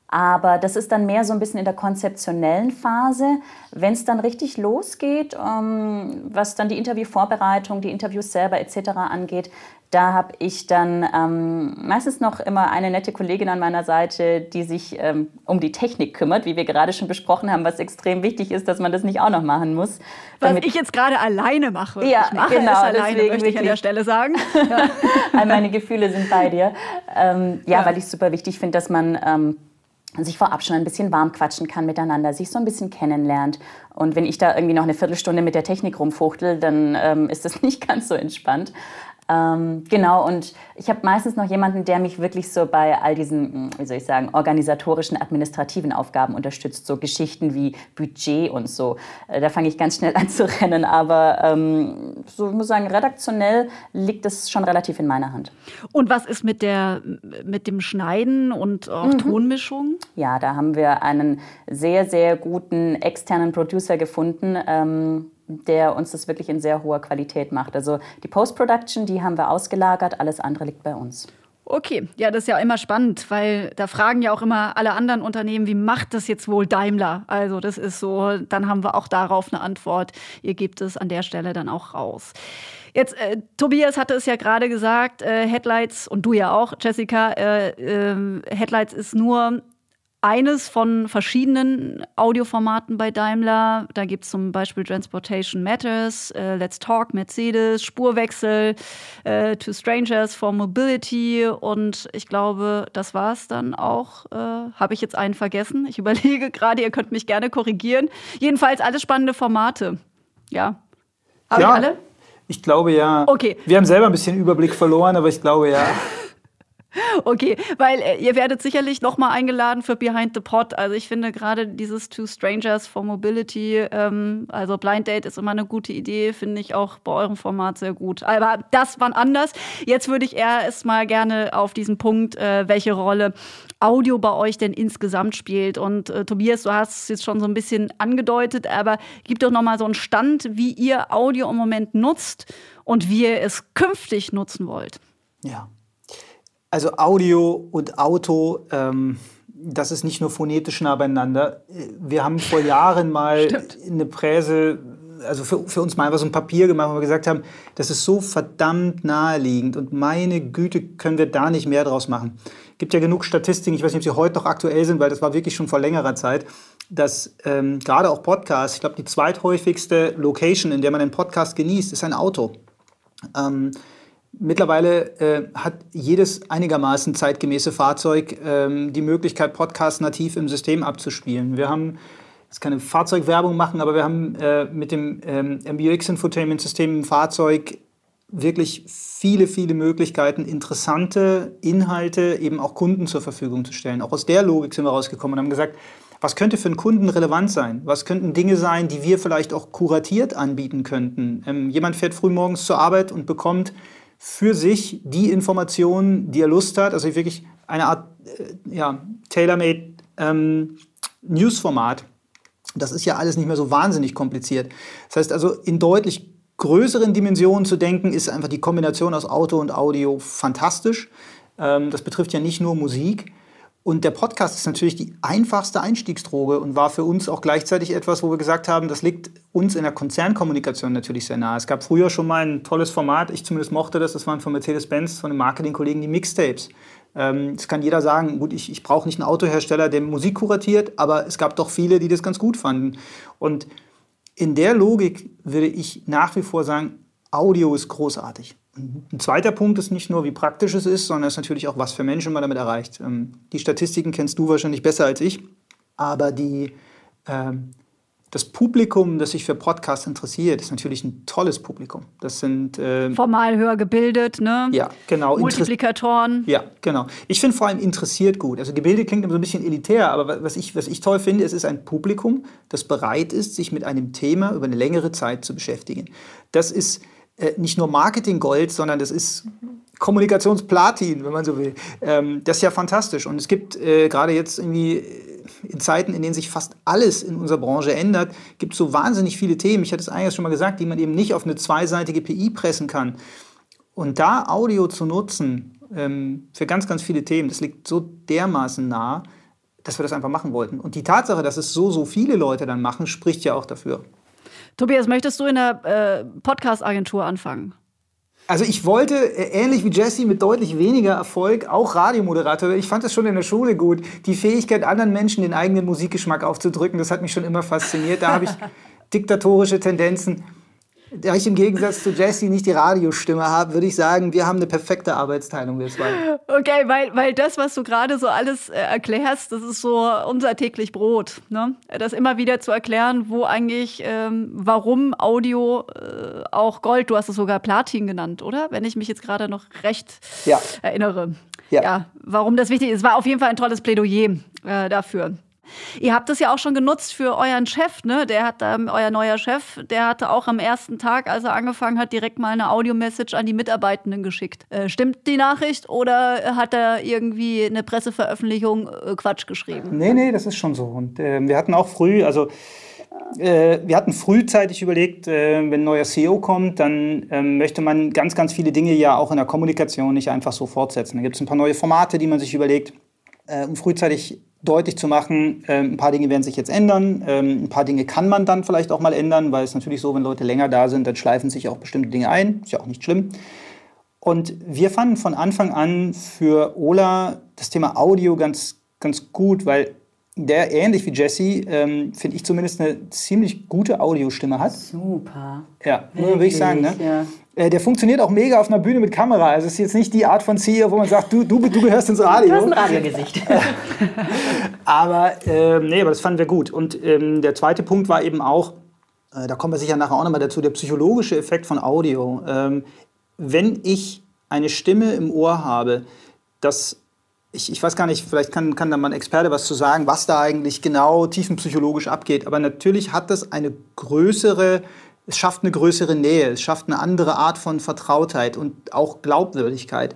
Aber das ist dann mehr so ein bisschen in der konzeptionellen Phase. Wenn es dann richtig losgeht, ähm, was dann die Interviewvorbereitung, die Interviews selber etc. angeht, da habe ich dann ähm, meistens noch immer eine nette Kollegin an meiner Seite, die sich ähm, um die Technik kümmert, wie wir gerade schon besprochen haben, was extrem wichtig ist, dass man das nicht auch noch machen muss. Was ich jetzt gerade alleine mache. Ja, ich mache genau, es alleine, deswegen möchte ich an der Stelle sagen. All meine Gefühle sind bei dir. Ähm, ja, ja, weil ich es super wichtig finde, dass man ähm, sich vorab schon ein bisschen warm quatschen kann miteinander, sich so ein bisschen kennenlernt. Und wenn ich da irgendwie noch eine Viertelstunde mit der Technik rumfuchtel, dann ähm, ist das nicht ganz so entspannt. Ähm, genau, und ich habe meistens noch jemanden, der mich wirklich so bei all diesen, hm, wie soll ich sagen, organisatorischen, administrativen Aufgaben unterstützt. So Geschichten wie Budget und so. Äh, da fange ich ganz schnell an zu rennen. Aber ähm, so, ich muss sagen, redaktionell liegt es schon relativ in meiner Hand. Und was ist mit, der, mit dem Schneiden und auch mhm. Tonmischung? Ja, da haben wir einen sehr, sehr guten externen Producer gefunden. Ähm, der uns das wirklich in sehr hoher Qualität macht. Also die Post-Production, die haben wir ausgelagert, alles andere liegt bei uns. Okay, ja, das ist ja immer spannend, weil da fragen ja auch immer alle anderen Unternehmen, wie macht das jetzt wohl Daimler? Also das ist so, dann haben wir auch darauf eine Antwort. Ihr gebt es an der Stelle dann auch raus. Jetzt, äh, Tobias hatte es ja gerade gesagt, äh, Headlights und du ja auch, Jessica, äh, ähm, Headlights ist nur eines von verschiedenen Audioformaten bei Daimler. Da gibt es zum Beispiel Transportation Matters, äh, Let's Talk Mercedes, Spurwechsel, äh, To Strangers for Mobility und ich glaube, das war es dann auch. Äh, Habe ich jetzt einen vergessen? Ich überlege gerade, ihr könnt mich gerne korrigieren. Jedenfalls alles spannende Formate. Ja. Habe ja, alle? Ich glaube ja. Okay. Wir haben selber ein bisschen Überblick verloren, aber ich glaube ja. Okay, weil äh, ihr werdet sicherlich nochmal eingeladen für Behind the Pod. Also ich finde gerade dieses Two Strangers for Mobility, ähm, also Blind Date ist immer eine gute Idee, finde ich auch bei eurem Format sehr gut. Aber das war anders. Jetzt würde ich erst mal gerne auf diesen Punkt, äh, welche Rolle Audio bei euch denn insgesamt spielt. Und äh, Tobias, du hast es jetzt schon so ein bisschen angedeutet, aber gib doch nochmal so einen Stand, wie ihr Audio im Moment nutzt und wie ihr es künftig nutzen wollt. Ja, also Audio und Auto, ähm, das ist nicht nur phonetisch nah beieinander. Wir haben vor Jahren mal eine Präse, also für, für, uns mal einfach so ein Papier gemacht, wo wir gesagt haben, das ist so verdammt naheliegend und meine Güte, können wir da nicht mehr draus machen. Es gibt ja genug Statistiken, ich weiß nicht, ob sie heute noch aktuell sind, weil das war wirklich schon vor längerer Zeit, dass ähm, gerade auch Podcasts, ich glaube, die zweithäufigste Location, in der man einen Podcast genießt, ist ein Auto. Ähm, Mittlerweile äh, hat jedes einigermaßen zeitgemäße Fahrzeug ähm, die Möglichkeit, Podcasts nativ im System abzuspielen. Wir haben jetzt keine Fahrzeugwerbung machen, aber wir haben äh, mit dem ähm, MBUX Infotainment System im Fahrzeug wirklich viele, viele Möglichkeiten, interessante Inhalte eben auch Kunden zur Verfügung zu stellen. Auch aus der Logik sind wir rausgekommen und haben gesagt, was könnte für einen Kunden relevant sein? Was könnten Dinge sein, die wir vielleicht auch kuratiert anbieten könnten? Ähm, jemand fährt frühmorgens zur Arbeit und bekommt für sich die Informationen, die er Lust hat, also wirklich eine Art äh, ja, tailor-made ähm, News-Format. Das ist ja alles nicht mehr so wahnsinnig kompliziert. Das heißt also, in deutlich größeren Dimensionen zu denken, ist einfach die Kombination aus Auto und Audio fantastisch. Ähm, das betrifft ja nicht nur Musik. Und der Podcast ist natürlich die einfachste Einstiegsdroge und war für uns auch gleichzeitig etwas, wo wir gesagt haben, das liegt uns in der Konzernkommunikation natürlich sehr nahe. Es gab früher schon mal ein tolles Format, ich zumindest mochte das, das waren von Mercedes-Benz, von den Marketingkollegen, die Mixtapes. Ähm, das kann jeder sagen, gut, ich, ich brauche nicht einen Autohersteller, der Musik kuratiert, aber es gab doch viele, die das ganz gut fanden. Und in der Logik würde ich nach wie vor sagen, Audio ist großartig. Ein zweiter Punkt ist nicht nur, wie praktisch es ist, sondern es ist natürlich auch, was für Menschen man damit erreicht. Ähm, die Statistiken kennst du wahrscheinlich besser als ich, aber die, ähm, das Publikum, das sich für Podcasts interessiert, ist natürlich ein tolles Publikum. Das sind äh, formal höher gebildet, ne? Ja, genau. Multiplikatoren. Ja, genau. Ich finde vor allem interessiert gut. Also gebildet klingt immer so ein bisschen elitär, aber was ich, was ich toll finde, es ist ein Publikum, das bereit ist, sich mit einem Thema über eine längere Zeit zu beschäftigen. Das ist äh, nicht nur Marketing-Gold, sondern das ist Kommunikationsplatin, wenn man so will. Ähm, das ist ja fantastisch. Und es gibt äh, gerade jetzt irgendwie äh, in Zeiten, in denen sich fast alles in unserer Branche ändert, gibt es so wahnsinnig viele Themen, ich hatte es eigentlich schon mal gesagt, die man eben nicht auf eine zweiseitige PI pressen kann. Und da Audio zu nutzen ähm, für ganz, ganz viele Themen, das liegt so dermaßen nah, dass wir das einfach machen wollten. Und die Tatsache, dass es so, so viele Leute dann machen, spricht ja auch dafür. Tobias, möchtest du in der äh, Podcast-Agentur anfangen? Also ich wollte, äh, ähnlich wie Jesse, mit deutlich weniger Erfolg auch Radiomoderator. Ich fand das schon in der Schule gut. Die Fähigkeit, anderen Menschen den eigenen Musikgeschmack aufzudrücken, das hat mich schon immer fasziniert. Da habe ich diktatorische Tendenzen. Da ich im Gegensatz zu Jesse nicht die Radiostimme habe, würde ich sagen, wir haben eine perfekte Arbeitsteilung, wir zwei. Okay, weil, weil das, was du gerade so alles äh, erklärst, das ist so unser täglich Brot. Ne? Das immer wieder zu erklären, wo eigentlich, ähm, warum Audio äh, auch Gold, du hast es sogar Platin genannt, oder? Wenn ich mich jetzt gerade noch recht ja. erinnere. Ja. ja. warum das wichtig ist. War auf jeden Fall ein tolles Plädoyer äh, dafür. Ihr habt es ja auch schon genutzt für euren Chef, ne? Der hat ähm, euer neuer Chef, der hatte auch am ersten Tag, als er angefangen hat, direkt mal eine Audio-Message an die Mitarbeitenden geschickt. Äh, stimmt die Nachricht oder hat er irgendwie eine Presseveröffentlichung äh, Quatsch geschrieben? Nee, nee, das ist schon so. Und äh, wir hatten auch früh, also äh, wir hatten frühzeitig überlegt, äh, wenn ein neuer CEO kommt, dann ähm, möchte man ganz, ganz viele Dinge ja auch in der Kommunikation nicht einfach so fortsetzen. Da gibt es ein paar neue Formate, die man sich überlegt, äh, um frühzeitig deutlich zu machen, äh, ein paar Dinge werden sich jetzt ändern, ähm, ein paar Dinge kann man dann vielleicht auch mal ändern, weil es natürlich so, wenn Leute länger da sind, dann schleifen sich auch bestimmte Dinge ein, ist ja auch nicht schlimm. Und wir fanden von Anfang an für Ola das Thema Audio ganz, ganz gut, weil der ähnlich wie Jesse, ähm, finde ich zumindest eine ziemlich gute Audiostimme hat. Super. Ja, würde ich sagen. Ne? Ja. Äh, der funktioniert auch mega auf einer Bühne mit Kamera. Also es ist jetzt nicht die Art von CEO, wo man sagt, du, du, du gehörst ins Radio. Du hast ein Radiogesicht. aber, äh, nee, aber das fanden wir gut. Und ähm, der zweite Punkt war eben auch, äh, da kommen wir sicher nachher auch nochmal dazu, der psychologische Effekt von Audio. Ähm, wenn ich eine Stimme im Ohr habe, das ich, ich, weiß gar nicht, vielleicht kann, kann da mal ein Experte was zu sagen, was da eigentlich genau tiefenpsychologisch abgeht. Aber natürlich hat das eine größere es schafft eine größere Nähe, es schafft eine andere Art von Vertrautheit und auch Glaubwürdigkeit.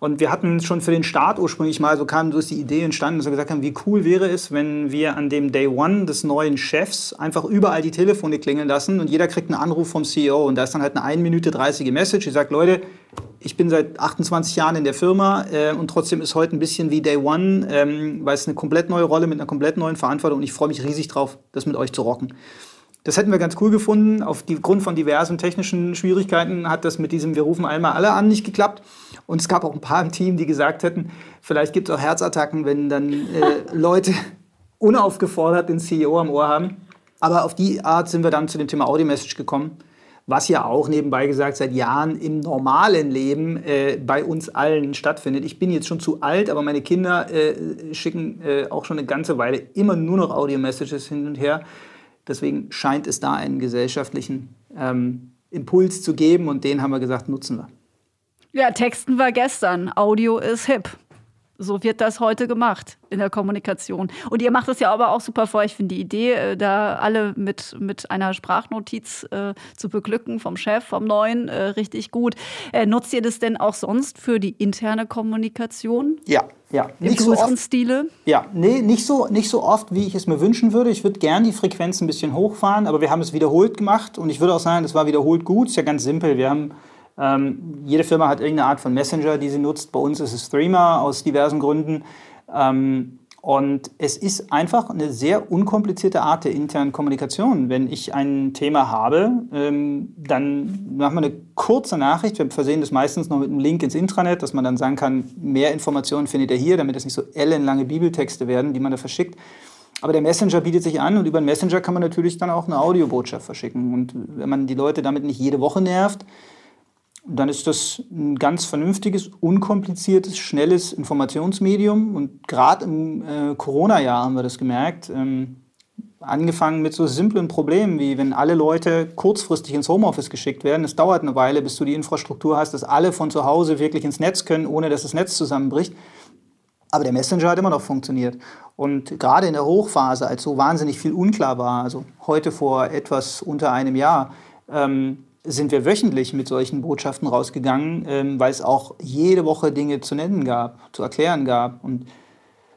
Und wir hatten schon für den Start ursprünglich mal, so kam so ist die Idee entstanden, dass wir gesagt haben, wie cool wäre es, wenn wir an dem Day One des neuen Chefs einfach überall die Telefone klingeln lassen und jeder kriegt einen Anruf vom CEO. Und da ist dann halt eine 1 Minute 30 Message, die sagt, Leute, ich bin seit 28 Jahren in der Firma äh, und trotzdem ist heute ein bisschen wie Day One, ähm, weil es eine komplett neue Rolle mit einer komplett neuen Verantwortung und ich freue mich riesig drauf, das mit euch zu rocken. Das hätten wir ganz cool gefunden. Aufgrund von diversen technischen Schwierigkeiten hat das mit diesem Wir rufen einmal alle an nicht geklappt. Und es gab auch ein paar im Team, die gesagt hätten, vielleicht gibt es auch Herzattacken, wenn dann äh, Leute unaufgefordert den CEO am Ohr haben. Aber auf die Art sind wir dann zu dem Thema Audio Message gekommen, was ja auch nebenbei gesagt seit Jahren im normalen Leben äh, bei uns allen stattfindet. Ich bin jetzt schon zu alt, aber meine Kinder äh, schicken äh, auch schon eine ganze Weile immer nur noch Audio Messages hin und her. Deswegen scheint es da einen gesellschaftlichen ähm, Impuls zu geben und den haben wir gesagt, nutzen wir. Ja, Texten war gestern, Audio ist hip. So wird das heute gemacht in der Kommunikation. Und ihr macht das ja aber auch super vor. Ich finde die Idee, äh, da alle mit, mit einer Sprachnotiz äh, zu beglücken vom Chef, vom Neuen, äh, richtig gut. Äh, nutzt ihr das denn auch sonst für die interne Kommunikation? Ja, ja. Im nicht größeren so Stile? Ja, nee, nicht so, nicht so oft, wie ich es mir wünschen würde. Ich würde gerne die Frequenz ein bisschen hochfahren, aber wir haben es wiederholt gemacht und ich würde auch sagen, es war wiederholt gut. Ist ja ganz simpel. Wir haben ähm, jede Firma hat irgendeine Art von Messenger, die sie nutzt. Bei uns ist es Threema aus diversen Gründen. Ähm, und es ist einfach eine sehr unkomplizierte Art der internen Kommunikation. Wenn ich ein Thema habe, ähm, dann machen wir eine kurze Nachricht. Wir versehen das meistens noch mit einem Link ins Intranet, dass man dann sagen kann, mehr Informationen findet ihr hier, damit es nicht so ellenlange Bibeltexte werden, die man da verschickt. Aber der Messenger bietet sich an und über den Messenger kann man natürlich dann auch eine Audiobotschaft verschicken. Und wenn man die Leute damit nicht jede Woche nervt, dann ist das ein ganz vernünftiges, unkompliziertes, schnelles Informationsmedium. Und gerade im äh, Corona-Jahr haben wir das gemerkt. Ähm, angefangen mit so simplen Problemen wie wenn alle Leute kurzfristig ins Homeoffice geschickt werden. Es dauert eine Weile, bis du die Infrastruktur hast, dass alle von zu Hause wirklich ins Netz können, ohne dass das Netz zusammenbricht. Aber der Messenger hat immer noch funktioniert. Und gerade in der Hochphase, als so wahnsinnig viel unklar war, also heute vor etwas unter einem Jahr, ähm, sind wir wöchentlich mit solchen Botschaften rausgegangen, ähm, weil es auch jede Woche Dinge zu nennen gab, zu erklären gab. Und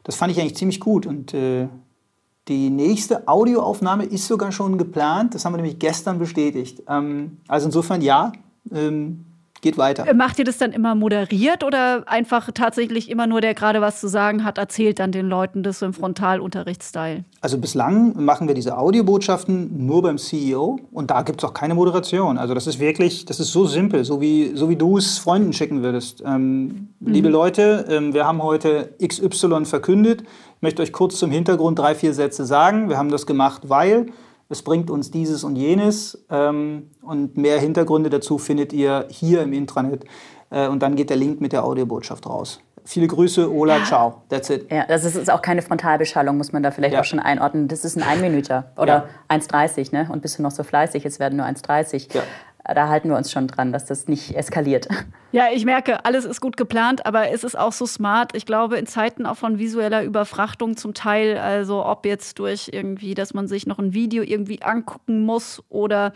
das fand ich eigentlich ziemlich gut. Und äh, die nächste Audioaufnahme ist sogar schon geplant. Das haben wir nämlich gestern bestätigt. Ähm, also insofern ja, ähm, geht weiter. Äh, macht ihr das dann immer moderiert oder einfach tatsächlich immer nur der gerade was zu sagen hat, erzählt dann den Leuten das so im Frontalunterrichtsstyle? Also bislang machen wir diese Audiobotschaften nur beim CEO und da gibt es auch keine Moderation. Also das ist wirklich, das ist so simpel, so wie, so wie du es Freunden schicken würdest. Ähm, mhm. Liebe Leute, ähm, wir haben heute XY verkündet. Ich möchte euch kurz zum Hintergrund drei, vier Sätze sagen. Wir haben das gemacht, weil es bringt uns dieses und jenes ähm, und mehr Hintergründe dazu findet ihr hier im Intranet äh, und dann geht der Link mit der Audiobotschaft raus. Viele Grüße, Ola, ciao. That's it. Ja, das ist auch keine Frontalbeschallung, muss man da vielleicht ja. auch schon einordnen. Das ist ein Einminüter oder ja. 1,30, ne? Und bist du noch so fleißig, jetzt werden nur 1,30. Ja da halten wir uns schon dran, dass das nicht eskaliert. Ja, ich merke, alles ist gut geplant, aber es ist auch so smart. Ich glaube, in Zeiten auch von visueller Überfrachtung zum Teil, also ob jetzt durch irgendwie, dass man sich noch ein Video irgendwie angucken muss oder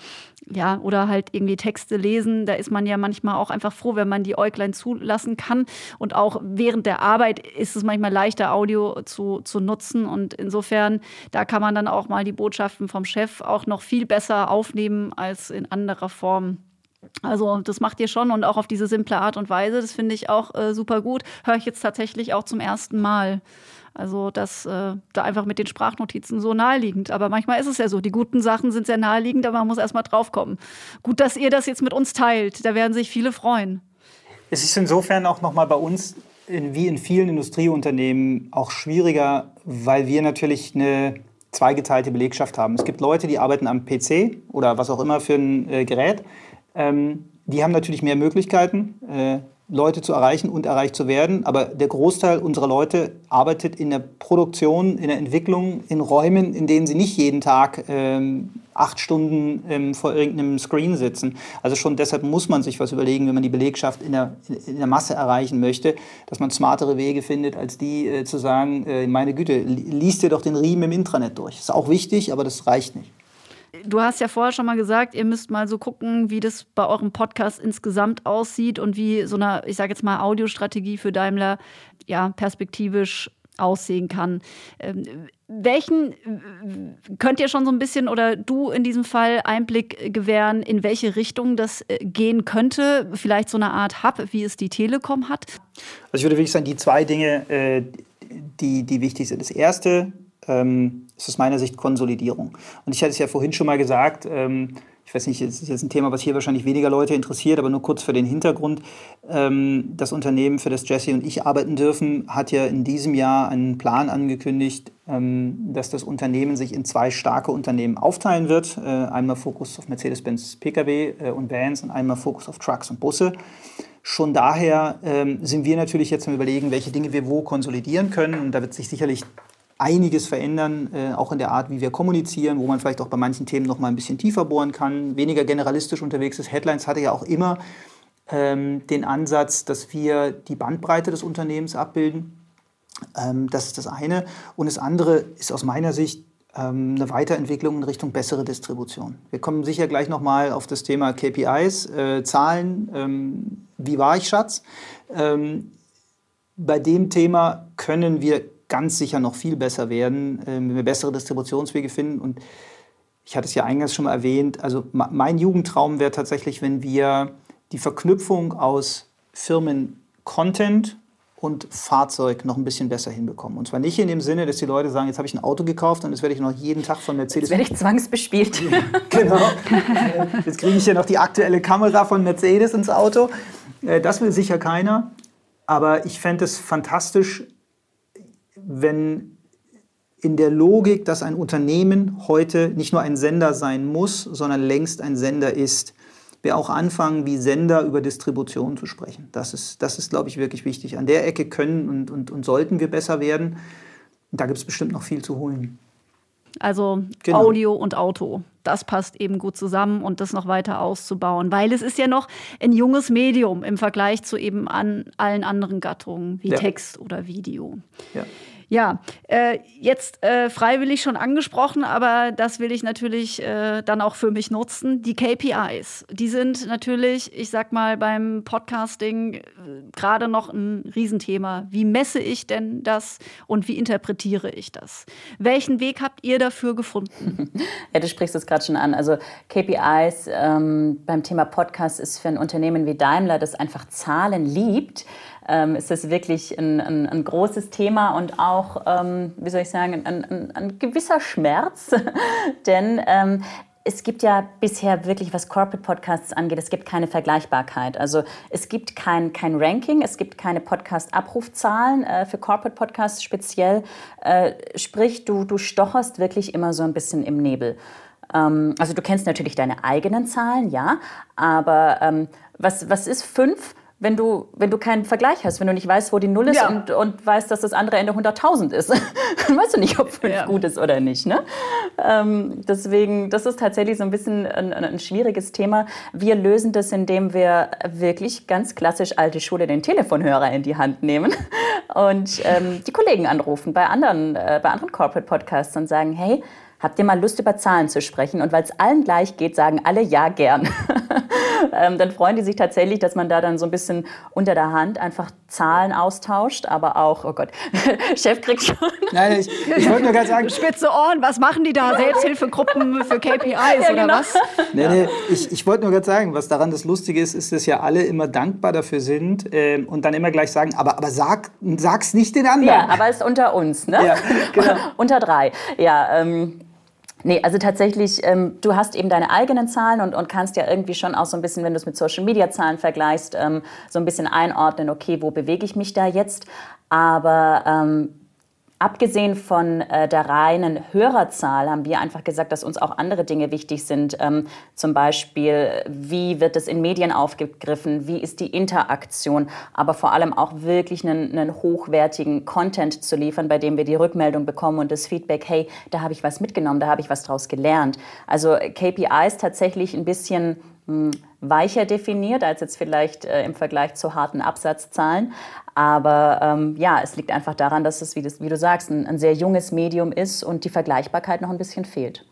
ja, oder halt irgendwie Texte lesen, da ist man ja manchmal auch einfach froh, wenn man die Äuglein zulassen kann. Und auch während der Arbeit ist es manchmal leichter, Audio zu, zu nutzen. Und insofern, da kann man dann auch mal die Botschaften vom Chef auch noch viel besser aufnehmen als in anderer Form. Also das macht ihr schon und auch auf diese simple Art und Weise. Das finde ich auch äh, super gut. Höre ich jetzt tatsächlich auch zum ersten Mal. Also das äh, da einfach mit den Sprachnotizen so naheliegend. Aber manchmal ist es ja so, die guten Sachen sind sehr naheliegend, aber man muss erstmal draufkommen. Gut, dass ihr das jetzt mit uns teilt. Da werden sich viele freuen. Es ist insofern auch nochmal bei uns, in, wie in vielen Industrieunternehmen, auch schwieriger, weil wir natürlich eine zweigeteilte Belegschaft haben. Es gibt Leute, die arbeiten am PC oder was auch immer für ein äh, Gerät ähm, die haben natürlich mehr Möglichkeiten, äh, Leute zu erreichen und erreicht zu werden. Aber der Großteil unserer Leute arbeitet in der Produktion, in der Entwicklung, in Räumen, in denen sie nicht jeden Tag ähm, acht Stunden ähm, vor irgendeinem Screen sitzen. Also schon deshalb muss man sich was überlegen, wenn man die Belegschaft in der, in der Masse erreichen möchte, dass man smartere Wege findet, als die äh, zu sagen, äh, meine Güte, liest dir doch den Riemen im Intranet durch. Ist auch wichtig, aber das reicht nicht. Du hast ja vorher schon mal gesagt, ihr müsst mal so gucken, wie das bei eurem Podcast insgesamt aussieht und wie so eine, ich sage jetzt mal, Audiostrategie für Daimler ja perspektivisch aussehen kann. Ähm, welchen könnt ihr schon so ein bisschen oder du in diesem Fall Einblick gewähren, in welche Richtung das äh, gehen könnte? Vielleicht so eine Art Hub, wie es die Telekom hat? Also ich würde wirklich sagen, die zwei Dinge, äh, die, die wichtig sind. Das erste ähm, ist aus meiner Sicht Konsolidierung. Und ich hatte es ja vorhin schon mal gesagt, ähm, ich weiß nicht, es ist jetzt ein Thema, was hier wahrscheinlich weniger Leute interessiert, aber nur kurz für den Hintergrund. Ähm, das Unternehmen, für das Jesse und ich arbeiten dürfen, hat ja in diesem Jahr einen Plan angekündigt, ähm, dass das Unternehmen sich in zwei starke Unternehmen aufteilen wird. Äh, einmal Fokus auf Mercedes-Benz Pkw äh, und Vans und einmal Fokus auf Trucks und Busse. Schon daher ähm, sind wir natürlich jetzt am Überlegen, welche Dinge wir wo konsolidieren können. Und da wird sich sicherlich einiges verändern, äh, auch in der Art, wie wir kommunizieren, wo man vielleicht auch bei manchen Themen noch mal ein bisschen tiefer bohren kann, weniger generalistisch unterwegs ist. Headlines hatte ja auch immer ähm, den Ansatz, dass wir die Bandbreite des Unternehmens abbilden. Ähm, das ist das eine. Und das andere ist aus meiner Sicht ähm, eine Weiterentwicklung in Richtung bessere Distribution. Wir kommen sicher gleich noch mal auf das Thema KPIs, äh, Zahlen. Ähm, wie war ich, Schatz? Ähm, bei dem Thema können wir ganz sicher noch viel besser werden, äh, wenn wir bessere Distributionswege finden. Und ich hatte es ja eingangs schon mal erwähnt, also mein Jugendtraum wäre tatsächlich, wenn wir die Verknüpfung aus Firmen-Content und Fahrzeug noch ein bisschen besser hinbekommen. Und zwar nicht in dem Sinne, dass die Leute sagen, jetzt habe ich ein Auto gekauft und das werde ich noch jeden Tag von Mercedes. Jetzt werde ich zwangsbespielt. genau. Jetzt kriege ich ja noch die aktuelle Kamera von Mercedes ins Auto. Äh, das will sicher keiner. Aber ich fände es fantastisch, wenn in der Logik, dass ein Unternehmen heute nicht nur ein Sender sein muss, sondern längst ein Sender ist, wir auch anfangen, wie Sender über Distribution zu sprechen. Das ist, das ist glaube ich, wirklich wichtig. An der Ecke können und, und, und sollten wir besser werden. Da gibt es bestimmt noch viel zu holen. Also genau. Audio und Auto. Das passt eben gut zusammen und das noch weiter auszubauen, weil es ist ja noch ein junges Medium im Vergleich zu eben an allen anderen Gattungen wie ja. Text oder Video. Ja. Ja, äh, jetzt äh, freiwillig schon angesprochen, aber das will ich natürlich äh, dann auch für mich nutzen. Die KPIs, die sind natürlich, ich sag mal, beim Podcasting äh, gerade noch ein Riesenthema. Wie messe ich denn das und wie interpretiere ich das? Welchen Weg habt ihr dafür gefunden? Ja, du sprichst es gerade schon an. Also KPIs ähm, beim Thema Podcast ist für ein Unternehmen wie Daimler, das einfach Zahlen liebt, ähm, ist das wirklich ein, ein, ein, großes Thema und auch, ähm, wie soll ich sagen, ein, ein, gewisser Schmerz. Denn ähm, es gibt ja bisher wirklich, was Corporate Podcasts angeht, es gibt keine Vergleichbarkeit. Also es gibt kein, kein Ranking, es gibt keine Podcast-Abrufzahlen äh, für Corporate Podcasts speziell. Äh, sprich, du, du stocherst wirklich immer so ein bisschen im Nebel. Ähm, also du kennst natürlich deine eigenen Zahlen, ja, aber ähm, was, was ist fünf? Wenn du, wenn du keinen Vergleich hast, wenn du nicht weißt, wo die Null ist ja. und, und weißt, dass das andere Ende 100.000 ist, dann weißt du nicht, ob 5 ja. gut ist oder nicht. Ne? Ähm, deswegen, das ist tatsächlich so ein bisschen ein, ein, schwieriges Thema. Wir lösen das, indem wir wirklich ganz klassisch alte Schule den Telefonhörer in die Hand nehmen und ähm, die Kollegen anrufen bei anderen, äh, bei anderen Corporate Podcasts und sagen, hey, Habt ihr mal Lust, über Zahlen zu sprechen? Und weil es allen gleich geht, sagen alle ja gern. ähm, dann freuen die sich tatsächlich, dass man da dann so ein bisschen unter der Hand einfach Zahlen austauscht, aber auch, oh Gott, Chef kriegt schon. Nein, ich, ich wollte nur ganz sagen. Spitze Ohren, was machen die da? Selbsthilfegruppen für KPIs ja, oder genau. was? Nee, nee, ich, ich wollte nur ganz sagen, was daran das Lustige ist, ist, dass ja alle immer dankbar dafür sind äh, und dann immer gleich sagen, aber, aber sag, sag's nicht den anderen. Ja, aber es ist unter uns, ne? Ja, genau. unter drei. Ja, ähm, Nee, also tatsächlich, ähm, du hast eben deine eigenen Zahlen und, und kannst ja irgendwie schon auch so ein bisschen, wenn du es mit Social-Media-Zahlen vergleichst, ähm, so ein bisschen einordnen, okay, wo bewege ich mich da jetzt? Aber ähm, Abgesehen von äh, der reinen Hörerzahl haben wir einfach gesagt, dass uns auch andere Dinge wichtig sind. Ähm, zum Beispiel, wie wird es in Medien aufgegriffen? Wie ist die Interaktion? Aber vor allem auch wirklich einen, einen hochwertigen Content zu liefern, bei dem wir die Rückmeldung bekommen und das Feedback, hey, da habe ich was mitgenommen, da habe ich was draus gelernt. Also KPIs tatsächlich ein bisschen hm, weicher definiert als jetzt vielleicht äh, im Vergleich zu harten Absatzzahlen. Aber ähm, ja, es liegt einfach daran, dass es, wie, das, wie du sagst, ein, ein sehr junges Medium ist und die Vergleichbarkeit noch ein bisschen fehlt.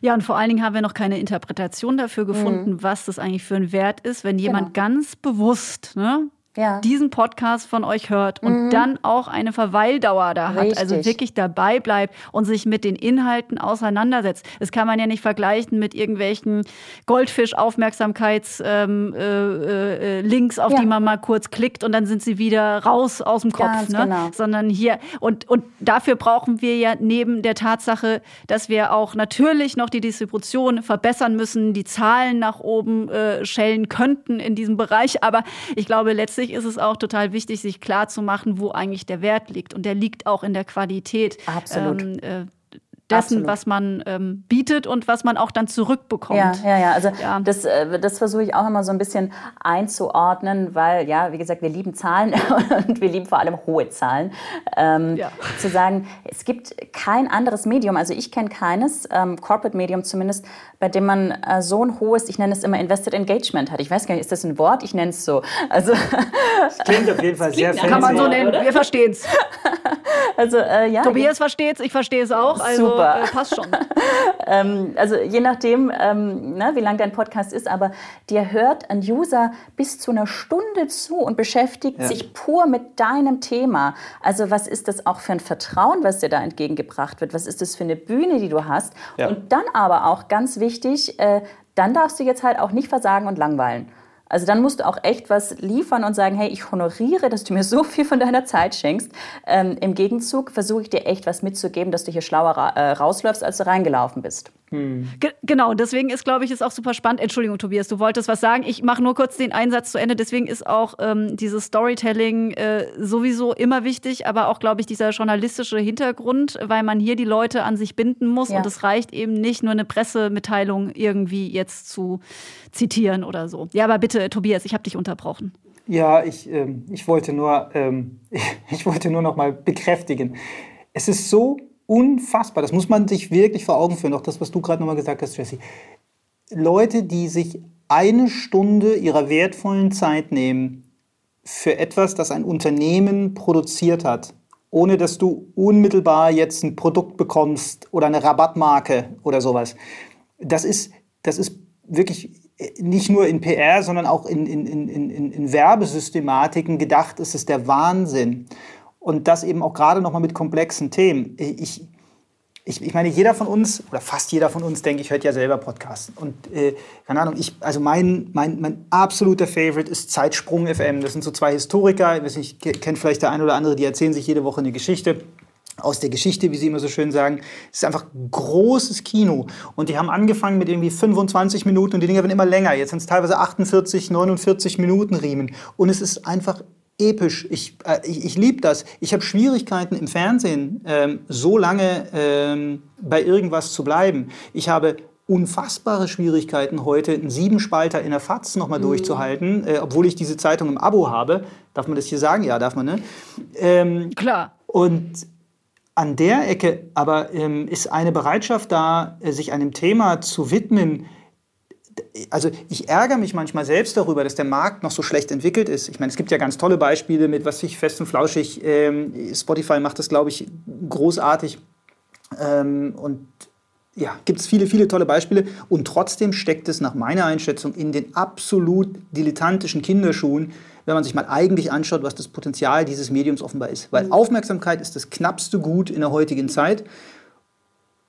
Ja, und vor allen Dingen haben wir noch keine Interpretation dafür gefunden, mhm. was das eigentlich für ein Wert ist, wenn jemand genau. ganz bewusst ne, ja. diesen Podcast von euch hört und mhm. dann auch eine Verweildauer da hat, also wirklich dabei bleibt und sich mit den Inhalten auseinandersetzt. Das kann man ja nicht vergleichen mit irgendwelchen Goldfisch-Aufmerksamkeits-Links, ähm, äh, äh, auf ja. die man mal kurz klickt und dann sind sie wieder raus aus dem Kopf. ne? Genau. Sondern hier, und, und dafür brauchen wir ja neben der Tatsache, dass wir auch natürlich noch die Distribution verbessern müssen, die Zahlen nach oben äh, schellen könnten in diesem Bereich. Aber ich glaube, letztlich letztlich ist es auch total wichtig, sich klar zu machen, wo eigentlich der Wert liegt. Und der liegt auch in der Qualität. Absolut. Ähm, äh, dessen, Absolut. was man ähm, bietet und was man auch dann zurückbekommt. Ja, ja, ja. Also ja. das, äh, das versuche ich auch immer so ein bisschen einzuordnen, weil, ja, wie gesagt, wir lieben Zahlen und wir lieben vor allem hohe Zahlen. Ähm, ja. Zu sagen, es gibt kein anderes Medium, also ich kenne keines, ähm, Corporate Medium zumindest, bei dem man äh, so ein hohes, ich nenne es immer Invested Engagement hat. Ich weiß gar nicht, ist das ein Wort? Ich nenne es so. Also, das klingt auf jeden Fall sehr fancy. Kann man so nennen, oder? wir verstehen es. Also, äh, ja, Tobias versteht es, ich verstehe es auch. Also, Super. Äh, passt schon. ähm, also je nachdem, ähm, ne, wie lang dein Podcast ist, aber dir hört ein User bis zu einer Stunde zu und beschäftigt ja. sich pur mit deinem Thema. Also was ist das auch für ein Vertrauen, was dir da entgegengebracht wird? Was ist das für eine Bühne, die du hast? Ja. Und dann aber auch ganz wichtig, äh, dann darfst du jetzt halt auch nicht versagen und langweilen. Also dann musst du auch echt was liefern und sagen, hey, ich honoriere, dass du mir so viel von deiner Zeit schenkst. Ähm, Im Gegenzug versuche ich dir echt was mitzugeben, dass du hier schlauer ra äh, rausläufst, als du reingelaufen bist. Hm. genau, deswegen ist, glaube ich, ist auch super spannend. Entschuldigung, Tobias, du wolltest was sagen. Ich mache nur kurz den Einsatz zu Ende. Deswegen ist auch ähm, dieses Storytelling äh, sowieso immer wichtig, aber auch, glaube ich, dieser journalistische Hintergrund, weil man hier die Leute an sich binden muss. Ja. Und es reicht eben nicht, nur eine Pressemitteilung irgendwie jetzt zu zitieren oder so. Ja, aber bitte, Tobias, ich habe dich unterbrochen. Ja, ich, ähm, ich wollte nur, ähm, ich wollte nur noch mal bekräftigen. Es ist so unfassbar. Das muss man sich wirklich vor Augen führen. Auch das, was du gerade nochmal gesagt hast, Jesse. Leute, die sich eine Stunde ihrer wertvollen Zeit nehmen für etwas, das ein Unternehmen produziert hat ohne dass du unmittelbar jetzt ein Produkt bekommst oder eine Rabattmarke oder sowas. Das ist, das ist wirklich nicht nur in PR, sondern auch in, in, in, in, in Werbesystematiken gedacht, ist es der Wahnsinn. Und das eben auch gerade nochmal mit komplexen Themen. Ich, ich, ich meine, jeder von uns, oder fast jeder von uns, denke ich, hört ja selber Podcasts. Und äh, keine Ahnung, ich, also mein, mein, mein absoluter Favorite ist Zeitsprung FM. Das sind so zwei Historiker, ich weiß nicht, kennt vielleicht der eine oder andere, die erzählen sich jede Woche eine Geschichte aus der Geschichte, wie sie immer so schön sagen. Es ist einfach großes Kino. Und die haben angefangen mit irgendwie 25 Minuten und die Dinge werden immer länger. Jetzt sind es teilweise 48, 49 Minuten Riemen. Und es ist einfach episch. Ich, äh, ich, ich liebe das. Ich habe Schwierigkeiten im Fernsehen, ähm, so lange ähm, bei irgendwas zu bleiben. Ich habe unfassbare Schwierigkeiten heute, einen Siebenspalter in der FAZ nochmal mhm. durchzuhalten, äh, obwohl ich diese Zeitung im Abo habe. Darf man das hier sagen? Ja, darf man, ne? Ähm, Klar. Und an der Ecke aber ähm, ist eine Bereitschaft da, äh, sich einem Thema zu widmen, also ich ärgere mich manchmal selbst darüber, dass der Markt noch so schlecht entwickelt ist. Ich meine, es gibt ja ganz tolle Beispiele mit, was ich fest und flauschig, ähm, Spotify macht das, glaube ich, großartig. Ähm, und ja, gibt es viele, viele tolle Beispiele. Und trotzdem steckt es nach meiner Einschätzung in den absolut dilettantischen Kinderschuhen, wenn man sich mal eigentlich anschaut, was das Potenzial dieses Mediums offenbar ist. Weil mhm. Aufmerksamkeit ist das knappste Gut in der heutigen Zeit.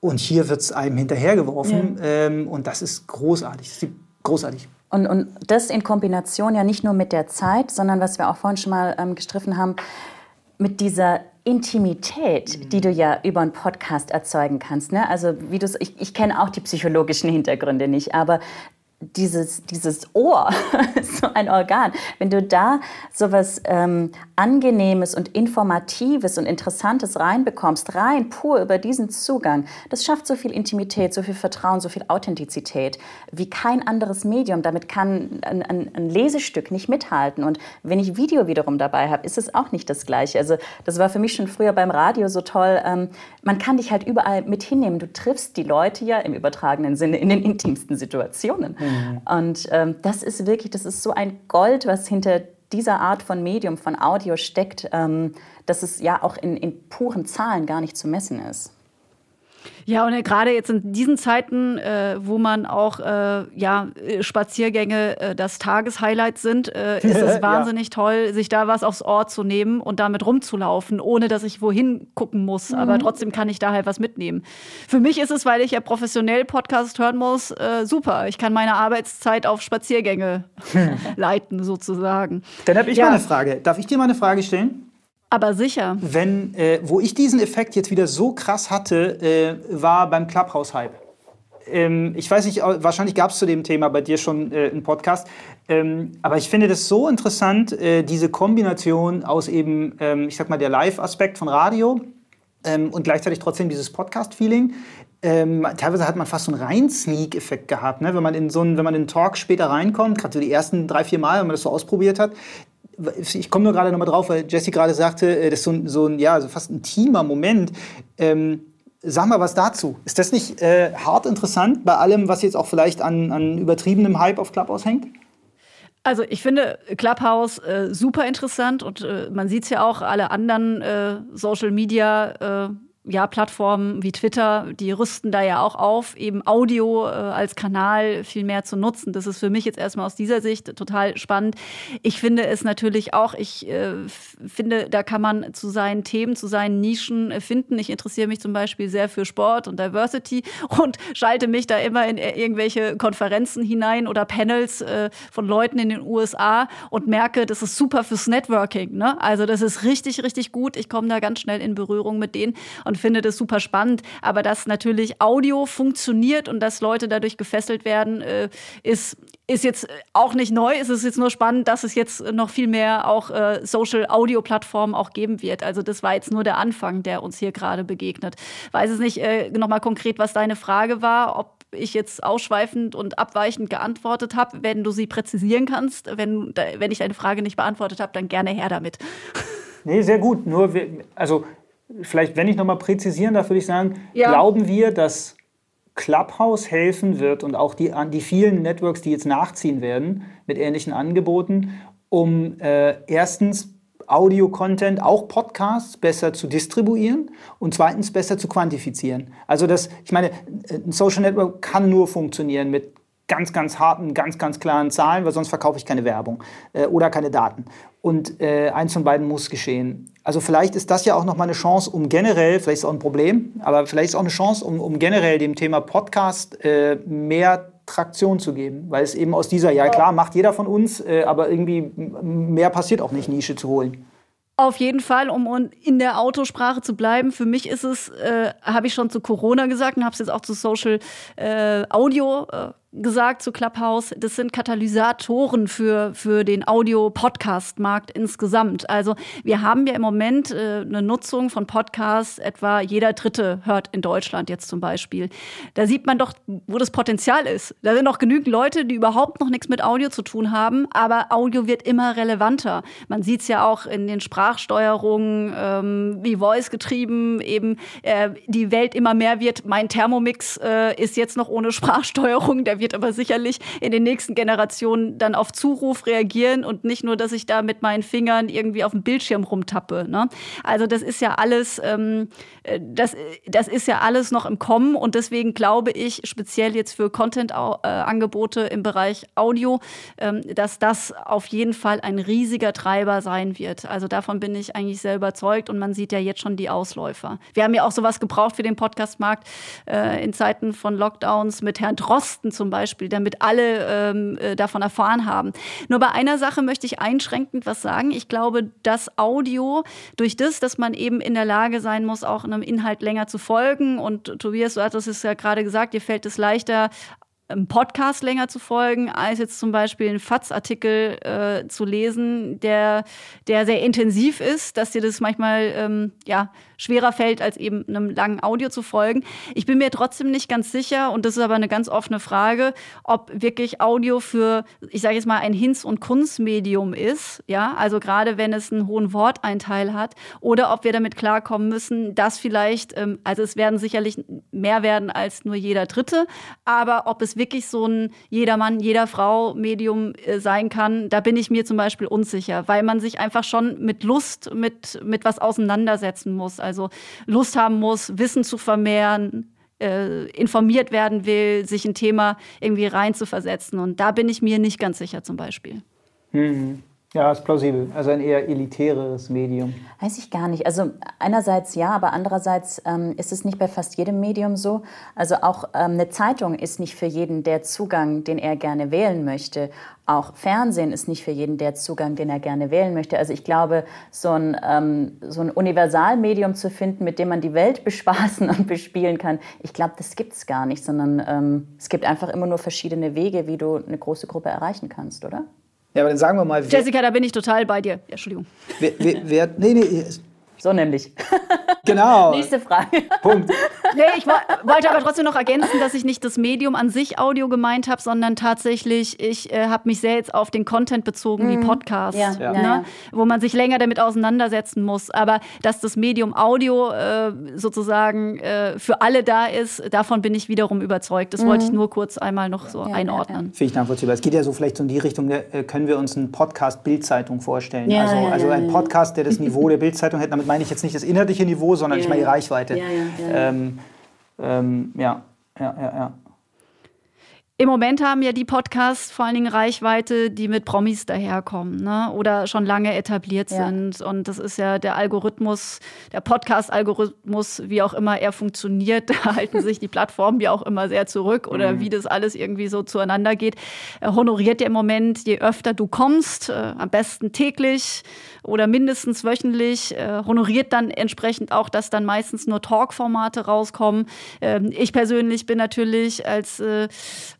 Und hier wird es einem hinterhergeworfen. Ja. Ähm, und das ist großartig. Das ist großartig. Und, und das in Kombination ja nicht nur mit der Zeit, sondern was wir auch vorhin schon mal ähm, gestriffen haben, mit dieser Intimität, mhm. die du ja über einen Podcast erzeugen kannst. Ne? Also wie du ich, ich kenne auch die psychologischen Hintergründe nicht, aber dieses, dieses Ohr, so ein Organ, wenn du da so was ähm, Angenehmes und Informatives und Interessantes reinbekommst, rein pur über diesen Zugang, das schafft so viel Intimität, so viel Vertrauen, so viel Authentizität wie kein anderes Medium. Damit kann ein, ein, ein Lesestück nicht mithalten. Und wenn ich Video wiederum dabei habe, ist es auch nicht das Gleiche. Also das war für mich schon früher beim Radio so toll. Ähm, man kann dich halt überall mit hinnehmen. Du triffst die Leute ja im übertragenen Sinne in den intimsten Situationen. Mhm. Mhm. Und ähm, das ist wirklich, das ist so ein Gold, was hinter dieser Art von Medium, von Audio steckt, ähm, dass es ja auch in, in puren Zahlen gar nicht zu messen ist. Ja, und gerade jetzt in diesen Zeiten, äh, wo man auch äh, ja, Spaziergänge äh, das Tageshighlight sind, äh, ist es wahnsinnig ja. toll, sich da was aufs Ohr zu nehmen und damit rumzulaufen, ohne dass ich wohin gucken muss. Mhm. Aber trotzdem kann ich da halt was mitnehmen. Für mich ist es, weil ich ja professionell Podcast hören muss, äh, super. Ich kann meine Arbeitszeit auf Spaziergänge leiten, sozusagen. Dann habe ich ja. mal eine Frage. Darf ich dir mal eine Frage stellen? Aber sicher. Wenn, äh, wo ich diesen Effekt jetzt wieder so krass hatte, äh, war beim Clubhouse-Hype. Ähm, ich weiß nicht, wahrscheinlich gab es zu dem Thema bei dir schon äh, einen Podcast. Ähm, aber ich finde das so interessant, äh, diese Kombination aus eben, ähm, ich sag mal, der Live-Aspekt von Radio ähm, und gleichzeitig trotzdem dieses Podcast-Feeling. Ähm, teilweise hat man fast so einen rein Sneak-Effekt gehabt, ne? wenn man in so einen, wenn man in einen Talk später reinkommt, gerade so die ersten drei, vier Mal, wenn man das so ausprobiert hat, ich komme nur gerade noch mal drauf, weil Jesse gerade sagte, äh, das ist so ein, so ein ja, so fast intimer Moment. Ähm, sag mal was dazu. Ist das nicht äh, hart interessant bei allem, was jetzt auch vielleicht an, an übertriebenem Hype auf Clubhouse hängt? Also ich finde Clubhouse äh, super interessant und äh, man sieht es ja auch, alle anderen äh, Social Media äh, ja, Plattformen wie Twitter, die rüsten da ja auch auf, eben Audio äh, als Kanal viel mehr zu nutzen. Das ist für mich jetzt erstmal aus dieser Sicht total spannend. Ich finde es natürlich auch, ich äh, finde, da kann man zu seinen Themen, zu seinen Nischen äh, finden. Ich interessiere mich zum Beispiel sehr für Sport und Diversity und schalte mich da immer in irgendwelche Konferenzen hinein oder Panels äh, von Leuten in den USA und merke, das ist super fürs Networking. Ne? Also das ist richtig, richtig gut. Ich komme da ganz schnell in Berührung mit denen. Und und finde das super spannend. Aber dass natürlich Audio funktioniert und dass Leute dadurch gefesselt werden, äh, ist, ist jetzt auch nicht neu. Es ist jetzt nur spannend, dass es jetzt noch viel mehr auch äh, Social-Audio-Plattformen auch geben wird. Also das war jetzt nur der Anfang, der uns hier gerade begegnet. Weiß es nicht äh, nochmal konkret, was deine Frage war, ob ich jetzt ausschweifend und abweichend geantwortet habe. Wenn du sie präzisieren kannst, wenn, wenn ich deine Frage nicht beantwortet habe, dann gerne her damit. Nee, sehr gut. Nur, also vielleicht, wenn ich nochmal präzisieren darf, würde ich sagen, ja. glauben wir, dass Clubhouse helfen wird und auch die, die vielen Networks, die jetzt nachziehen werden mit ähnlichen Angeboten, um äh, erstens Audio-Content, auch Podcasts, besser zu distribuieren und zweitens besser zu quantifizieren. Also das, ich meine, ein Social Network kann nur funktionieren mit ganz, ganz harten, ganz, ganz klaren Zahlen, weil sonst verkaufe ich keine Werbung äh, oder keine Daten. Und äh, eins von beiden muss geschehen. Also vielleicht ist das ja auch nochmal eine Chance, um generell, vielleicht ist es auch ein Problem, aber vielleicht ist es auch eine Chance, um, um generell dem Thema Podcast äh, mehr Traktion zu geben, weil es eben aus dieser, ja klar, macht jeder von uns, äh, aber irgendwie mehr passiert auch nicht, Nische zu holen. Auf jeden Fall, um in der Autosprache zu bleiben. Für mich ist es, äh, habe ich schon zu Corona gesagt und habe es jetzt auch zu Social äh, Audio äh, gesagt zu Clubhouse, das sind Katalysatoren für, für den Audio-Podcast-Markt insgesamt. Also wir haben ja im Moment äh, eine Nutzung von Podcasts, etwa jeder Dritte hört in Deutschland jetzt zum Beispiel. Da sieht man doch, wo das Potenzial ist. Da sind noch genügend Leute, die überhaupt noch nichts mit Audio zu tun haben, aber Audio wird immer relevanter. Man sieht es ja auch in den Sprachsteuerungen, ähm, wie Voice getrieben, eben äh, die Welt immer mehr wird. Mein Thermomix äh, ist jetzt noch ohne Sprachsteuerung, der wird wird aber sicherlich in den nächsten Generationen dann auf Zuruf reagieren und nicht nur, dass ich da mit meinen Fingern irgendwie auf dem Bildschirm rumtappe. Ne? Also das ist ja alles, ähm, äh, das, das ist ja alles noch im Kommen und deswegen glaube ich, speziell jetzt für Content-Angebote im Bereich Audio, ähm, dass das auf jeden Fall ein riesiger Treiber sein wird. Also davon bin ich eigentlich sehr überzeugt und man sieht ja jetzt schon die Ausläufer. Wir haben ja auch sowas gebraucht für den Podcastmarkt äh, in Zeiten von Lockdowns mit Herrn Drosten zum Beispiel, damit alle ähm, äh, davon erfahren haben. Nur bei einer Sache möchte ich einschränkend was sagen. Ich glaube, dass Audio durch das, dass man eben in der Lage sein muss, auch einem Inhalt länger zu folgen und Tobias, du hattest es ja gerade gesagt, dir fällt es leichter, einem Podcast länger zu folgen, als jetzt zum Beispiel einen FATS-Artikel äh, zu lesen, der, der sehr intensiv ist, dass dir das manchmal ähm, ja, schwerer fällt, als eben einem langen Audio zu folgen. Ich bin mir trotzdem nicht ganz sicher, und das ist aber eine ganz offene Frage, ob wirklich Audio für, ich sage jetzt mal, ein Hinz- und Kunstmedium ist, ja, also gerade wenn es einen hohen Worteinteil hat, oder ob wir damit klarkommen müssen, dass vielleicht, ähm, also es werden sicherlich mehr werden als nur jeder Dritte, aber ob es wirklich so ein jeder Mann, jeder Frau Medium äh, sein kann, da bin ich mir zum Beispiel unsicher, weil man sich einfach schon mit Lust, mit, mit was auseinandersetzen muss also Lust haben muss, Wissen zu vermehren, äh, informiert werden will, sich ein Thema irgendwie reinzuversetzen. Und da bin ich mir nicht ganz sicher zum Beispiel. Mhm. Ja, ist plausibel. Also ein eher elitäres Medium. Weiß ich gar nicht. Also einerseits ja, aber andererseits ähm, ist es nicht bei fast jedem Medium so. Also auch ähm, eine Zeitung ist nicht für jeden der Zugang, den er gerne wählen möchte. Auch Fernsehen ist nicht für jeden der Zugang, den er gerne wählen möchte. Also ich glaube, so ein, ähm, so ein Universalmedium zu finden, mit dem man die Welt bespaßen und bespielen kann, ich glaube, das gibt es gar nicht, sondern ähm, es gibt einfach immer nur verschiedene Wege, wie du eine große Gruppe erreichen kannst, oder? Ja, aber dann sagen wir mal. Jessica, da bin ich total bei dir. Ja, Entschuldigung. Wer, wer, wer, nee, nee. So nämlich. Genau. Nächste Frage. Punkt. Nee, ich wollte aber trotzdem noch ergänzen, dass ich nicht das Medium an sich Audio gemeint habe, sondern tatsächlich, ich äh, habe mich sehr jetzt auf den Content bezogen, mhm. wie Podcast, ja. Ne? Ja. wo man sich länger damit auseinandersetzen muss. Aber dass das Medium Audio äh, sozusagen äh, für alle da ist, davon bin ich wiederum überzeugt. Das mhm. wollte ich nur kurz einmal noch so ja, einordnen. Finde ich nachvollziehbar. Es geht ja so vielleicht so in die Richtung, äh, können wir uns einen Podcast Bildzeitung vorstellen. also, also ein Podcast, der das Niveau der Bildzeitung hätte. Damit meine ich jetzt nicht das inhaltliche Niveau, sondern ich meine die Reichweite. Ja, ja, ja. Ähm, ähm, ja, ja, ja, ja. Im Moment haben ja die Podcasts vor allen Dingen Reichweite, die mit Promis daherkommen ne? oder schon lange etabliert ja. sind. Und das ist ja der Algorithmus, der Podcast-Algorithmus, wie auch immer er funktioniert. Da halten sich die Plattformen ja auch immer sehr zurück oder mhm. wie das alles irgendwie so zueinander geht. Er honoriert ja im Moment, je öfter du kommst, äh, am besten täglich oder mindestens wöchentlich, äh, honoriert dann entsprechend auch, dass dann meistens nur Talk-Formate rauskommen. Ähm, ich persönlich bin natürlich als äh,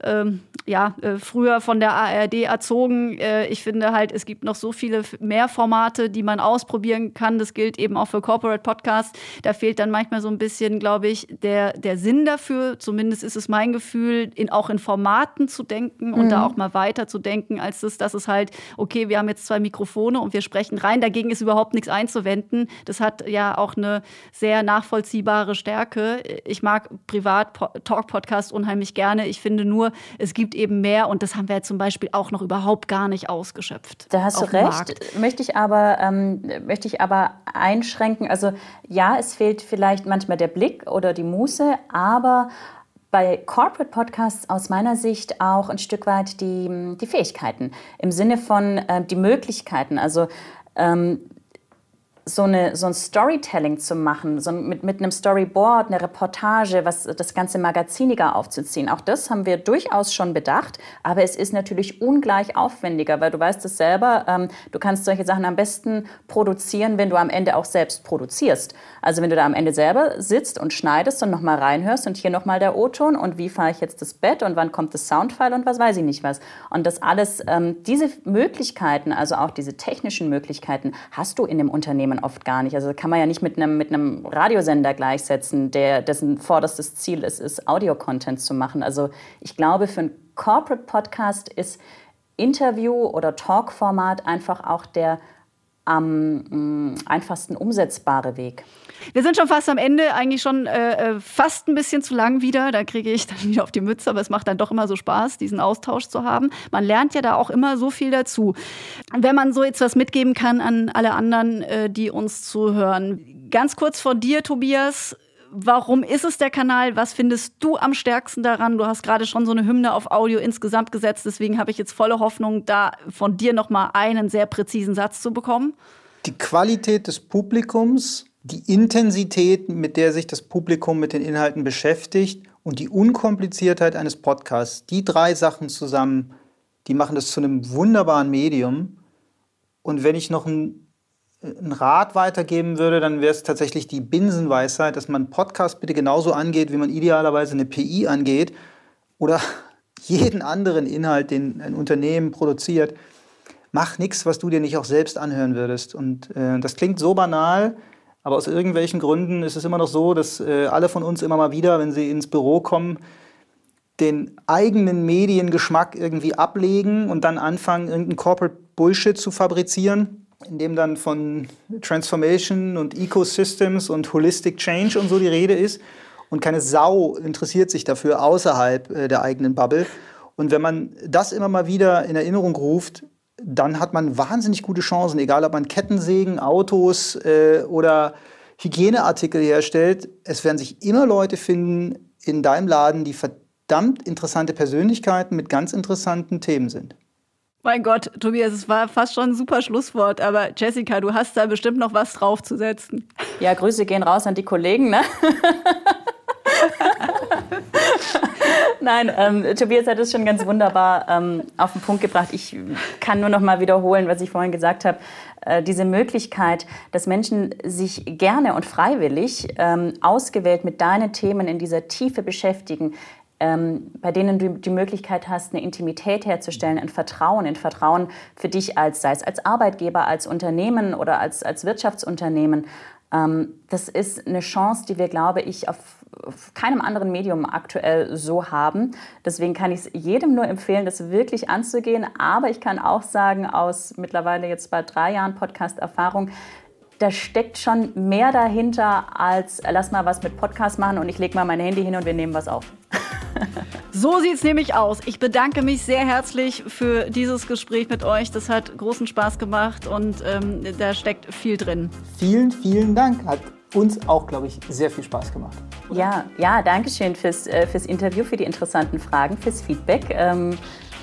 ähm, ja, äh, früher von der ARD erzogen. Äh, ich finde halt, es gibt noch so viele mehr Formate, die man ausprobieren kann. Das gilt eben auch für Corporate Podcasts. Da fehlt dann manchmal so ein bisschen, glaube ich, der, der Sinn dafür. Zumindest ist es mein Gefühl, in, auch in Formaten zu denken und mhm. da auch mal weiter zu denken, als das, dass es halt, okay, wir haben jetzt zwei Mikrofone und wir sprechen rein. Dagegen ist überhaupt nichts einzuwenden. Das hat ja auch eine sehr nachvollziehbare Stärke. Ich mag privat Talk-Podcasts unheimlich gerne. Ich finde nur, es gibt eben mehr und das haben wir zum Beispiel auch noch überhaupt gar nicht ausgeschöpft. Da hast du recht. Möchte ich, aber, ähm, möchte ich aber einschränken. Also ja, es fehlt vielleicht manchmal der Blick oder die Muße, aber bei Corporate Podcasts aus meiner Sicht auch ein Stück weit die, die Fähigkeiten im Sinne von äh, die Möglichkeiten. Also ähm, so, eine, so ein Storytelling zu machen, so mit, mit einem Storyboard, eine Reportage, was das ganze magaziniger aufzuziehen. Auch das haben wir durchaus schon bedacht, aber es ist natürlich ungleich aufwendiger, weil du weißt es selber, ähm, du kannst solche Sachen am besten produzieren, wenn du am Ende auch selbst produzierst. Also wenn du da am Ende selber sitzt und schneidest und nochmal reinhörst und hier nochmal der O-Ton und wie fahre ich jetzt das Bett und wann kommt das Soundfile und was weiß ich nicht was. Und das alles, ähm, diese Möglichkeiten, also auch diese technischen Möglichkeiten, hast du in dem Unternehmen man oft gar nicht. Also kann man ja nicht mit einem, mit einem Radiosender gleichsetzen, der, dessen vorderstes Ziel ist, ist Audio-Content zu machen. Also ich glaube, für einen Corporate-Podcast ist Interview- oder Talk-Format einfach auch der am einfachsten umsetzbare Weg. Wir sind schon fast am Ende, eigentlich schon äh, äh, fast ein bisschen zu lang wieder. Da kriege ich dann wieder auf die Mütze, aber es macht dann doch immer so Spaß, diesen Austausch zu haben. Man lernt ja da auch immer so viel dazu. Wenn man so jetzt was mitgeben kann an alle anderen, äh, die uns zuhören. Ganz kurz vor dir, Tobias. Warum ist es der Kanal? Was findest du am stärksten daran? Du hast gerade schon so eine Hymne auf Audio insgesamt gesetzt, deswegen habe ich jetzt volle Hoffnung, da von dir noch mal einen sehr präzisen Satz zu bekommen. Die Qualität des Publikums, die Intensität, mit der sich das Publikum mit den Inhalten beschäftigt und die Unkompliziertheit eines Podcasts, die drei Sachen zusammen, die machen das zu einem wunderbaren Medium. Und wenn ich noch ein einen Rat weitergeben würde, dann wäre es tatsächlich die Binsenweisheit, dass man Podcast bitte genauso angeht, wie man idealerweise eine PI angeht oder jeden anderen Inhalt, den ein Unternehmen produziert. Mach nichts, was du dir nicht auch selbst anhören würdest. Und äh, das klingt so banal, aber aus irgendwelchen Gründen ist es immer noch so, dass äh, alle von uns immer mal wieder, wenn sie ins Büro kommen, den eigenen Mediengeschmack irgendwie ablegen und dann anfangen, irgendeinen Corporate Bullshit zu fabrizieren in dem dann von Transformation und Ecosystems und Holistic Change und so die Rede ist. Und keine Sau interessiert sich dafür außerhalb äh, der eigenen Bubble. Und wenn man das immer mal wieder in Erinnerung ruft, dann hat man wahnsinnig gute Chancen, egal ob man Kettensägen, Autos äh, oder Hygieneartikel herstellt. Es werden sich immer Leute finden in deinem Laden, die verdammt interessante Persönlichkeiten mit ganz interessanten Themen sind. Mein Gott, Tobias, es war fast schon ein super Schlusswort, aber Jessica, du hast da bestimmt noch was draufzusetzen. Ja, Grüße gehen raus an die Kollegen, ne? Nein, ähm, Tobias hat es schon ganz wunderbar ähm, auf den Punkt gebracht. Ich kann nur noch mal wiederholen, was ich vorhin gesagt habe. Äh, diese Möglichkeit, dass Menschen sich gerne und freiwillig ähm, ausgewählt mit deinen Themen in dieser Tiefe beschäftigen, ähm, bei denen du die Möglichkeit hast, eine Intimität herzustellen, ein Vertrauen, ein Vertrauen für dich als, sei es als Arbeitgeber, als Unternehmen oder als, als Wirtschaftsunternehmen. Ähm, das ist eine Chance, die wir, glaube ich, auf, auf keinem anderen Medium aktuell so haben. Deswegen kann ich es jedem nur empfehlen, das wirklich anzugehen. Aber ich kann auch sagen, aus mittlerweile jetzt bald drei Jahren Podcast-Erfahrung, da steckt schon mehr dahinter als lass mal was mit Podcast machen und ich lege mal mein Handy hin und wir nehmen was auf. So sieht es nämlich aus. Ich bedanke mich sehr herzlich für dieses Gespräch mit euch. Das hat großen Spaß gemacht und ähm, da steckt viel drin. Vielen, vielen Dank. Hat uns auch, glaube ich, sehr viel Spaß gemacht. Ja, ja, danke schön fürs, äh, fürs Interview, für die interessanten Fragen, fürs Feedback. Ähm,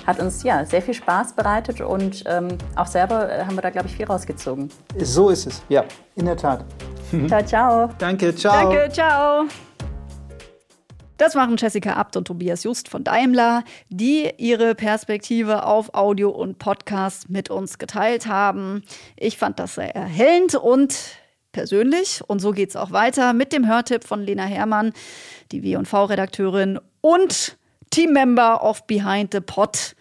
hat uns ja sehr viel Spaß bereitet und ähm, auch selber äh, haben wir da, glaube ich, viel rausgezogen. So ist es, ja, in der Tat. Ciao, ciao. Danke, ciao. Danke, ciao. Das waren Jessica Abt und Tobias Just von Daimler, die ihre Perspektive auf Audio und Podcast mit uns geteilt haben. Ich fand das sehr erhellend und persönlich. Und so geht es auch weiter mit dem Hörtipp von Lena Herrmann, die W&V-Redakteurin und Teammember of Behind the Pot.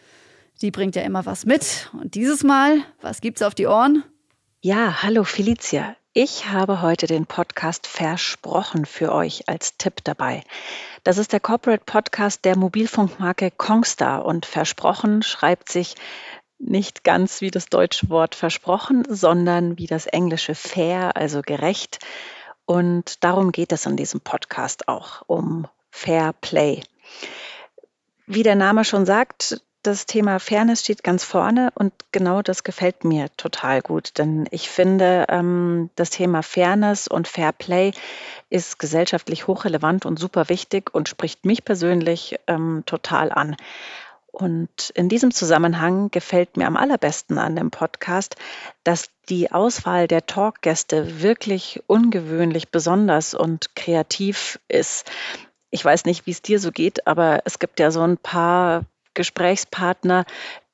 Die bringt ja immer was mit. Und dieses Mal, was gibt's auf die Ohren? Ja, hallo Felicia. Ich habe heute den Podcast Versprochen für euch als Tipp dabei. Das ist der Corporate Podcast der Mobilfunkmarke Kongstar und Versprochen schreibt sich nicht ganz wie das deutsche Wort versprochen, sondern wie das englische fair, also gerecht. Und darum geht es in diesem Podcast auch, um Fair Play. Wie der Name schon sagt, das Thema Fairness steht ganz vorne und genau das gefällt mir total gut, denn ich finde, ähm, das Thema Fairness und Fair Play ist gesellschaftlich hochrelevant und super wichtig und spricht mich persönlich ähm, total an. Und in diesem Zusammenhang gefällt mir am allerbesten an dem Podcast, dass die Auswahl der Talkgäste wirklich ungewöhnlich besonders und kreativ ist. Ich weiß nicht, wie es dir so geht, aber es gibt ja so ein paar Gesprächspartner,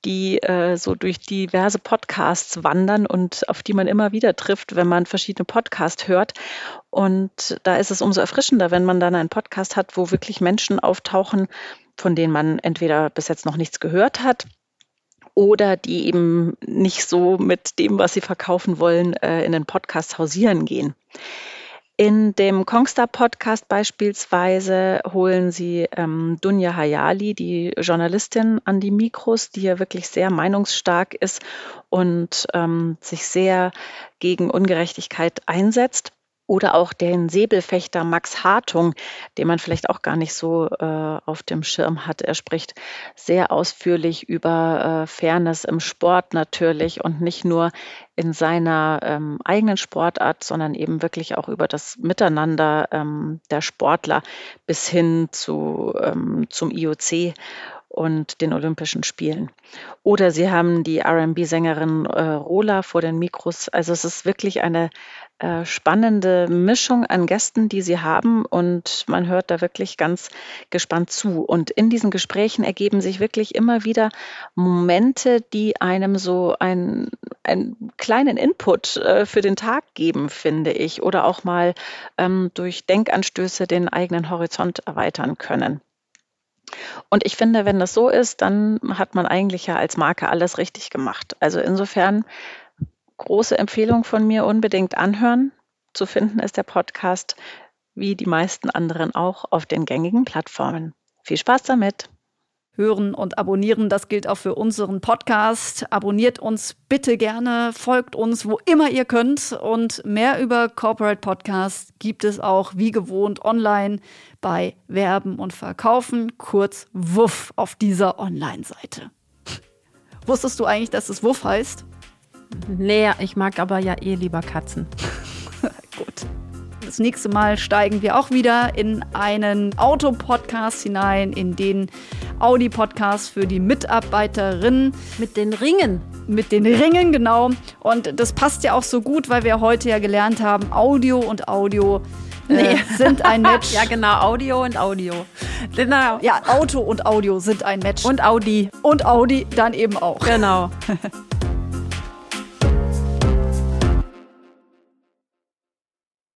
die äh, so durch diverse Podcasts wandern und auf die man immer wieder trifft, wenn man verschiedene Podcasts hört. Und da ist es umso erfrischender, wenn man dann einen Podcast hat, wo wirklich Menschen auftauchen, von denen man entweder bis jetzt noch nichts gehört hat oder die eben nicht so mit dem, was sie verkaufen wollen, äh, in den Podcast hausieren gehen. In dem Kongstar Podcast beispielsweise holen sie ähm, Dunja Hayali, die Journalistin, an die Mikros, die ja wirklich sehr meinungsstark ist und ähm, sich sehr gegen Ungerechtigkeit einsetzt. Oder auch den Säbelfechter Max Hartung, den man vielleicht auch gar nicht so äh, auf dem Schirm hat. Er spricht sehr ausführlich über äh, Fairness im Sport natürlich und nicht nur in seiner ähm, eigenen Sportart, sondern eben wirklich auch über das Miteinander ähm, der Sportler bis hin zu, ähm, zum IOC und den Olympischen Spielen. Oder sie haben die RB-Sängerin äh, Rola vor den Mikros. Also es ist wirklich eine äh, spannende Mischung an Gästen, die sie haben und man hört da wirklich ganz gespannt zu. Und in diesen Gesprächen ergeben sich wirklich immer wieder Momente, die einem so ein, einen kleinen Input äh, für den Tag geben, finde ich, oder auch mal ähm, durch Denkanstöße den eigenen Horizont erweitern können. Und ich finde, wenn das so ist, dann hat man eigentlich ja als Marke alles richtig gemacht. Also insofern große Empfehlung von mir, unbedingt anhören. Zu finden ist der Podcast wie die meisten anderen auch auf den gängigen Plattformen. Viel Spaß damit! Hören und abonnieren. Das gilt auch für unseren Podcast. Abonniert uns bitte gerne, folgt uns, wo immer ihr könnt. Und mehr über Corporate Podcast gibt es auch wie gewohnt online bei Werben und Verkaufen, kurz WUF auf dieser Online-Seite. Wusstest du eigentlich, dass es WUF heißt? Nee, ich mag aber ja eh lieber Katzen. Gut. Das nächste Mal steigen wir auch wieder in einen Autopodcast hinein, in den Audi-Podcast für die Mitarbeiterinnen. Mit den Ringen. Mit den Ringen, genau. Und das passt ja auch so gut, weil wir heute ja gelernt haben, Audio und Audio äh, nee. sind ein Match. ja, genau, Audio und Audio. Genau. Ja, Auto und Audio sind ein Match. Und Audi. Und Audi dann eben auch. Genau.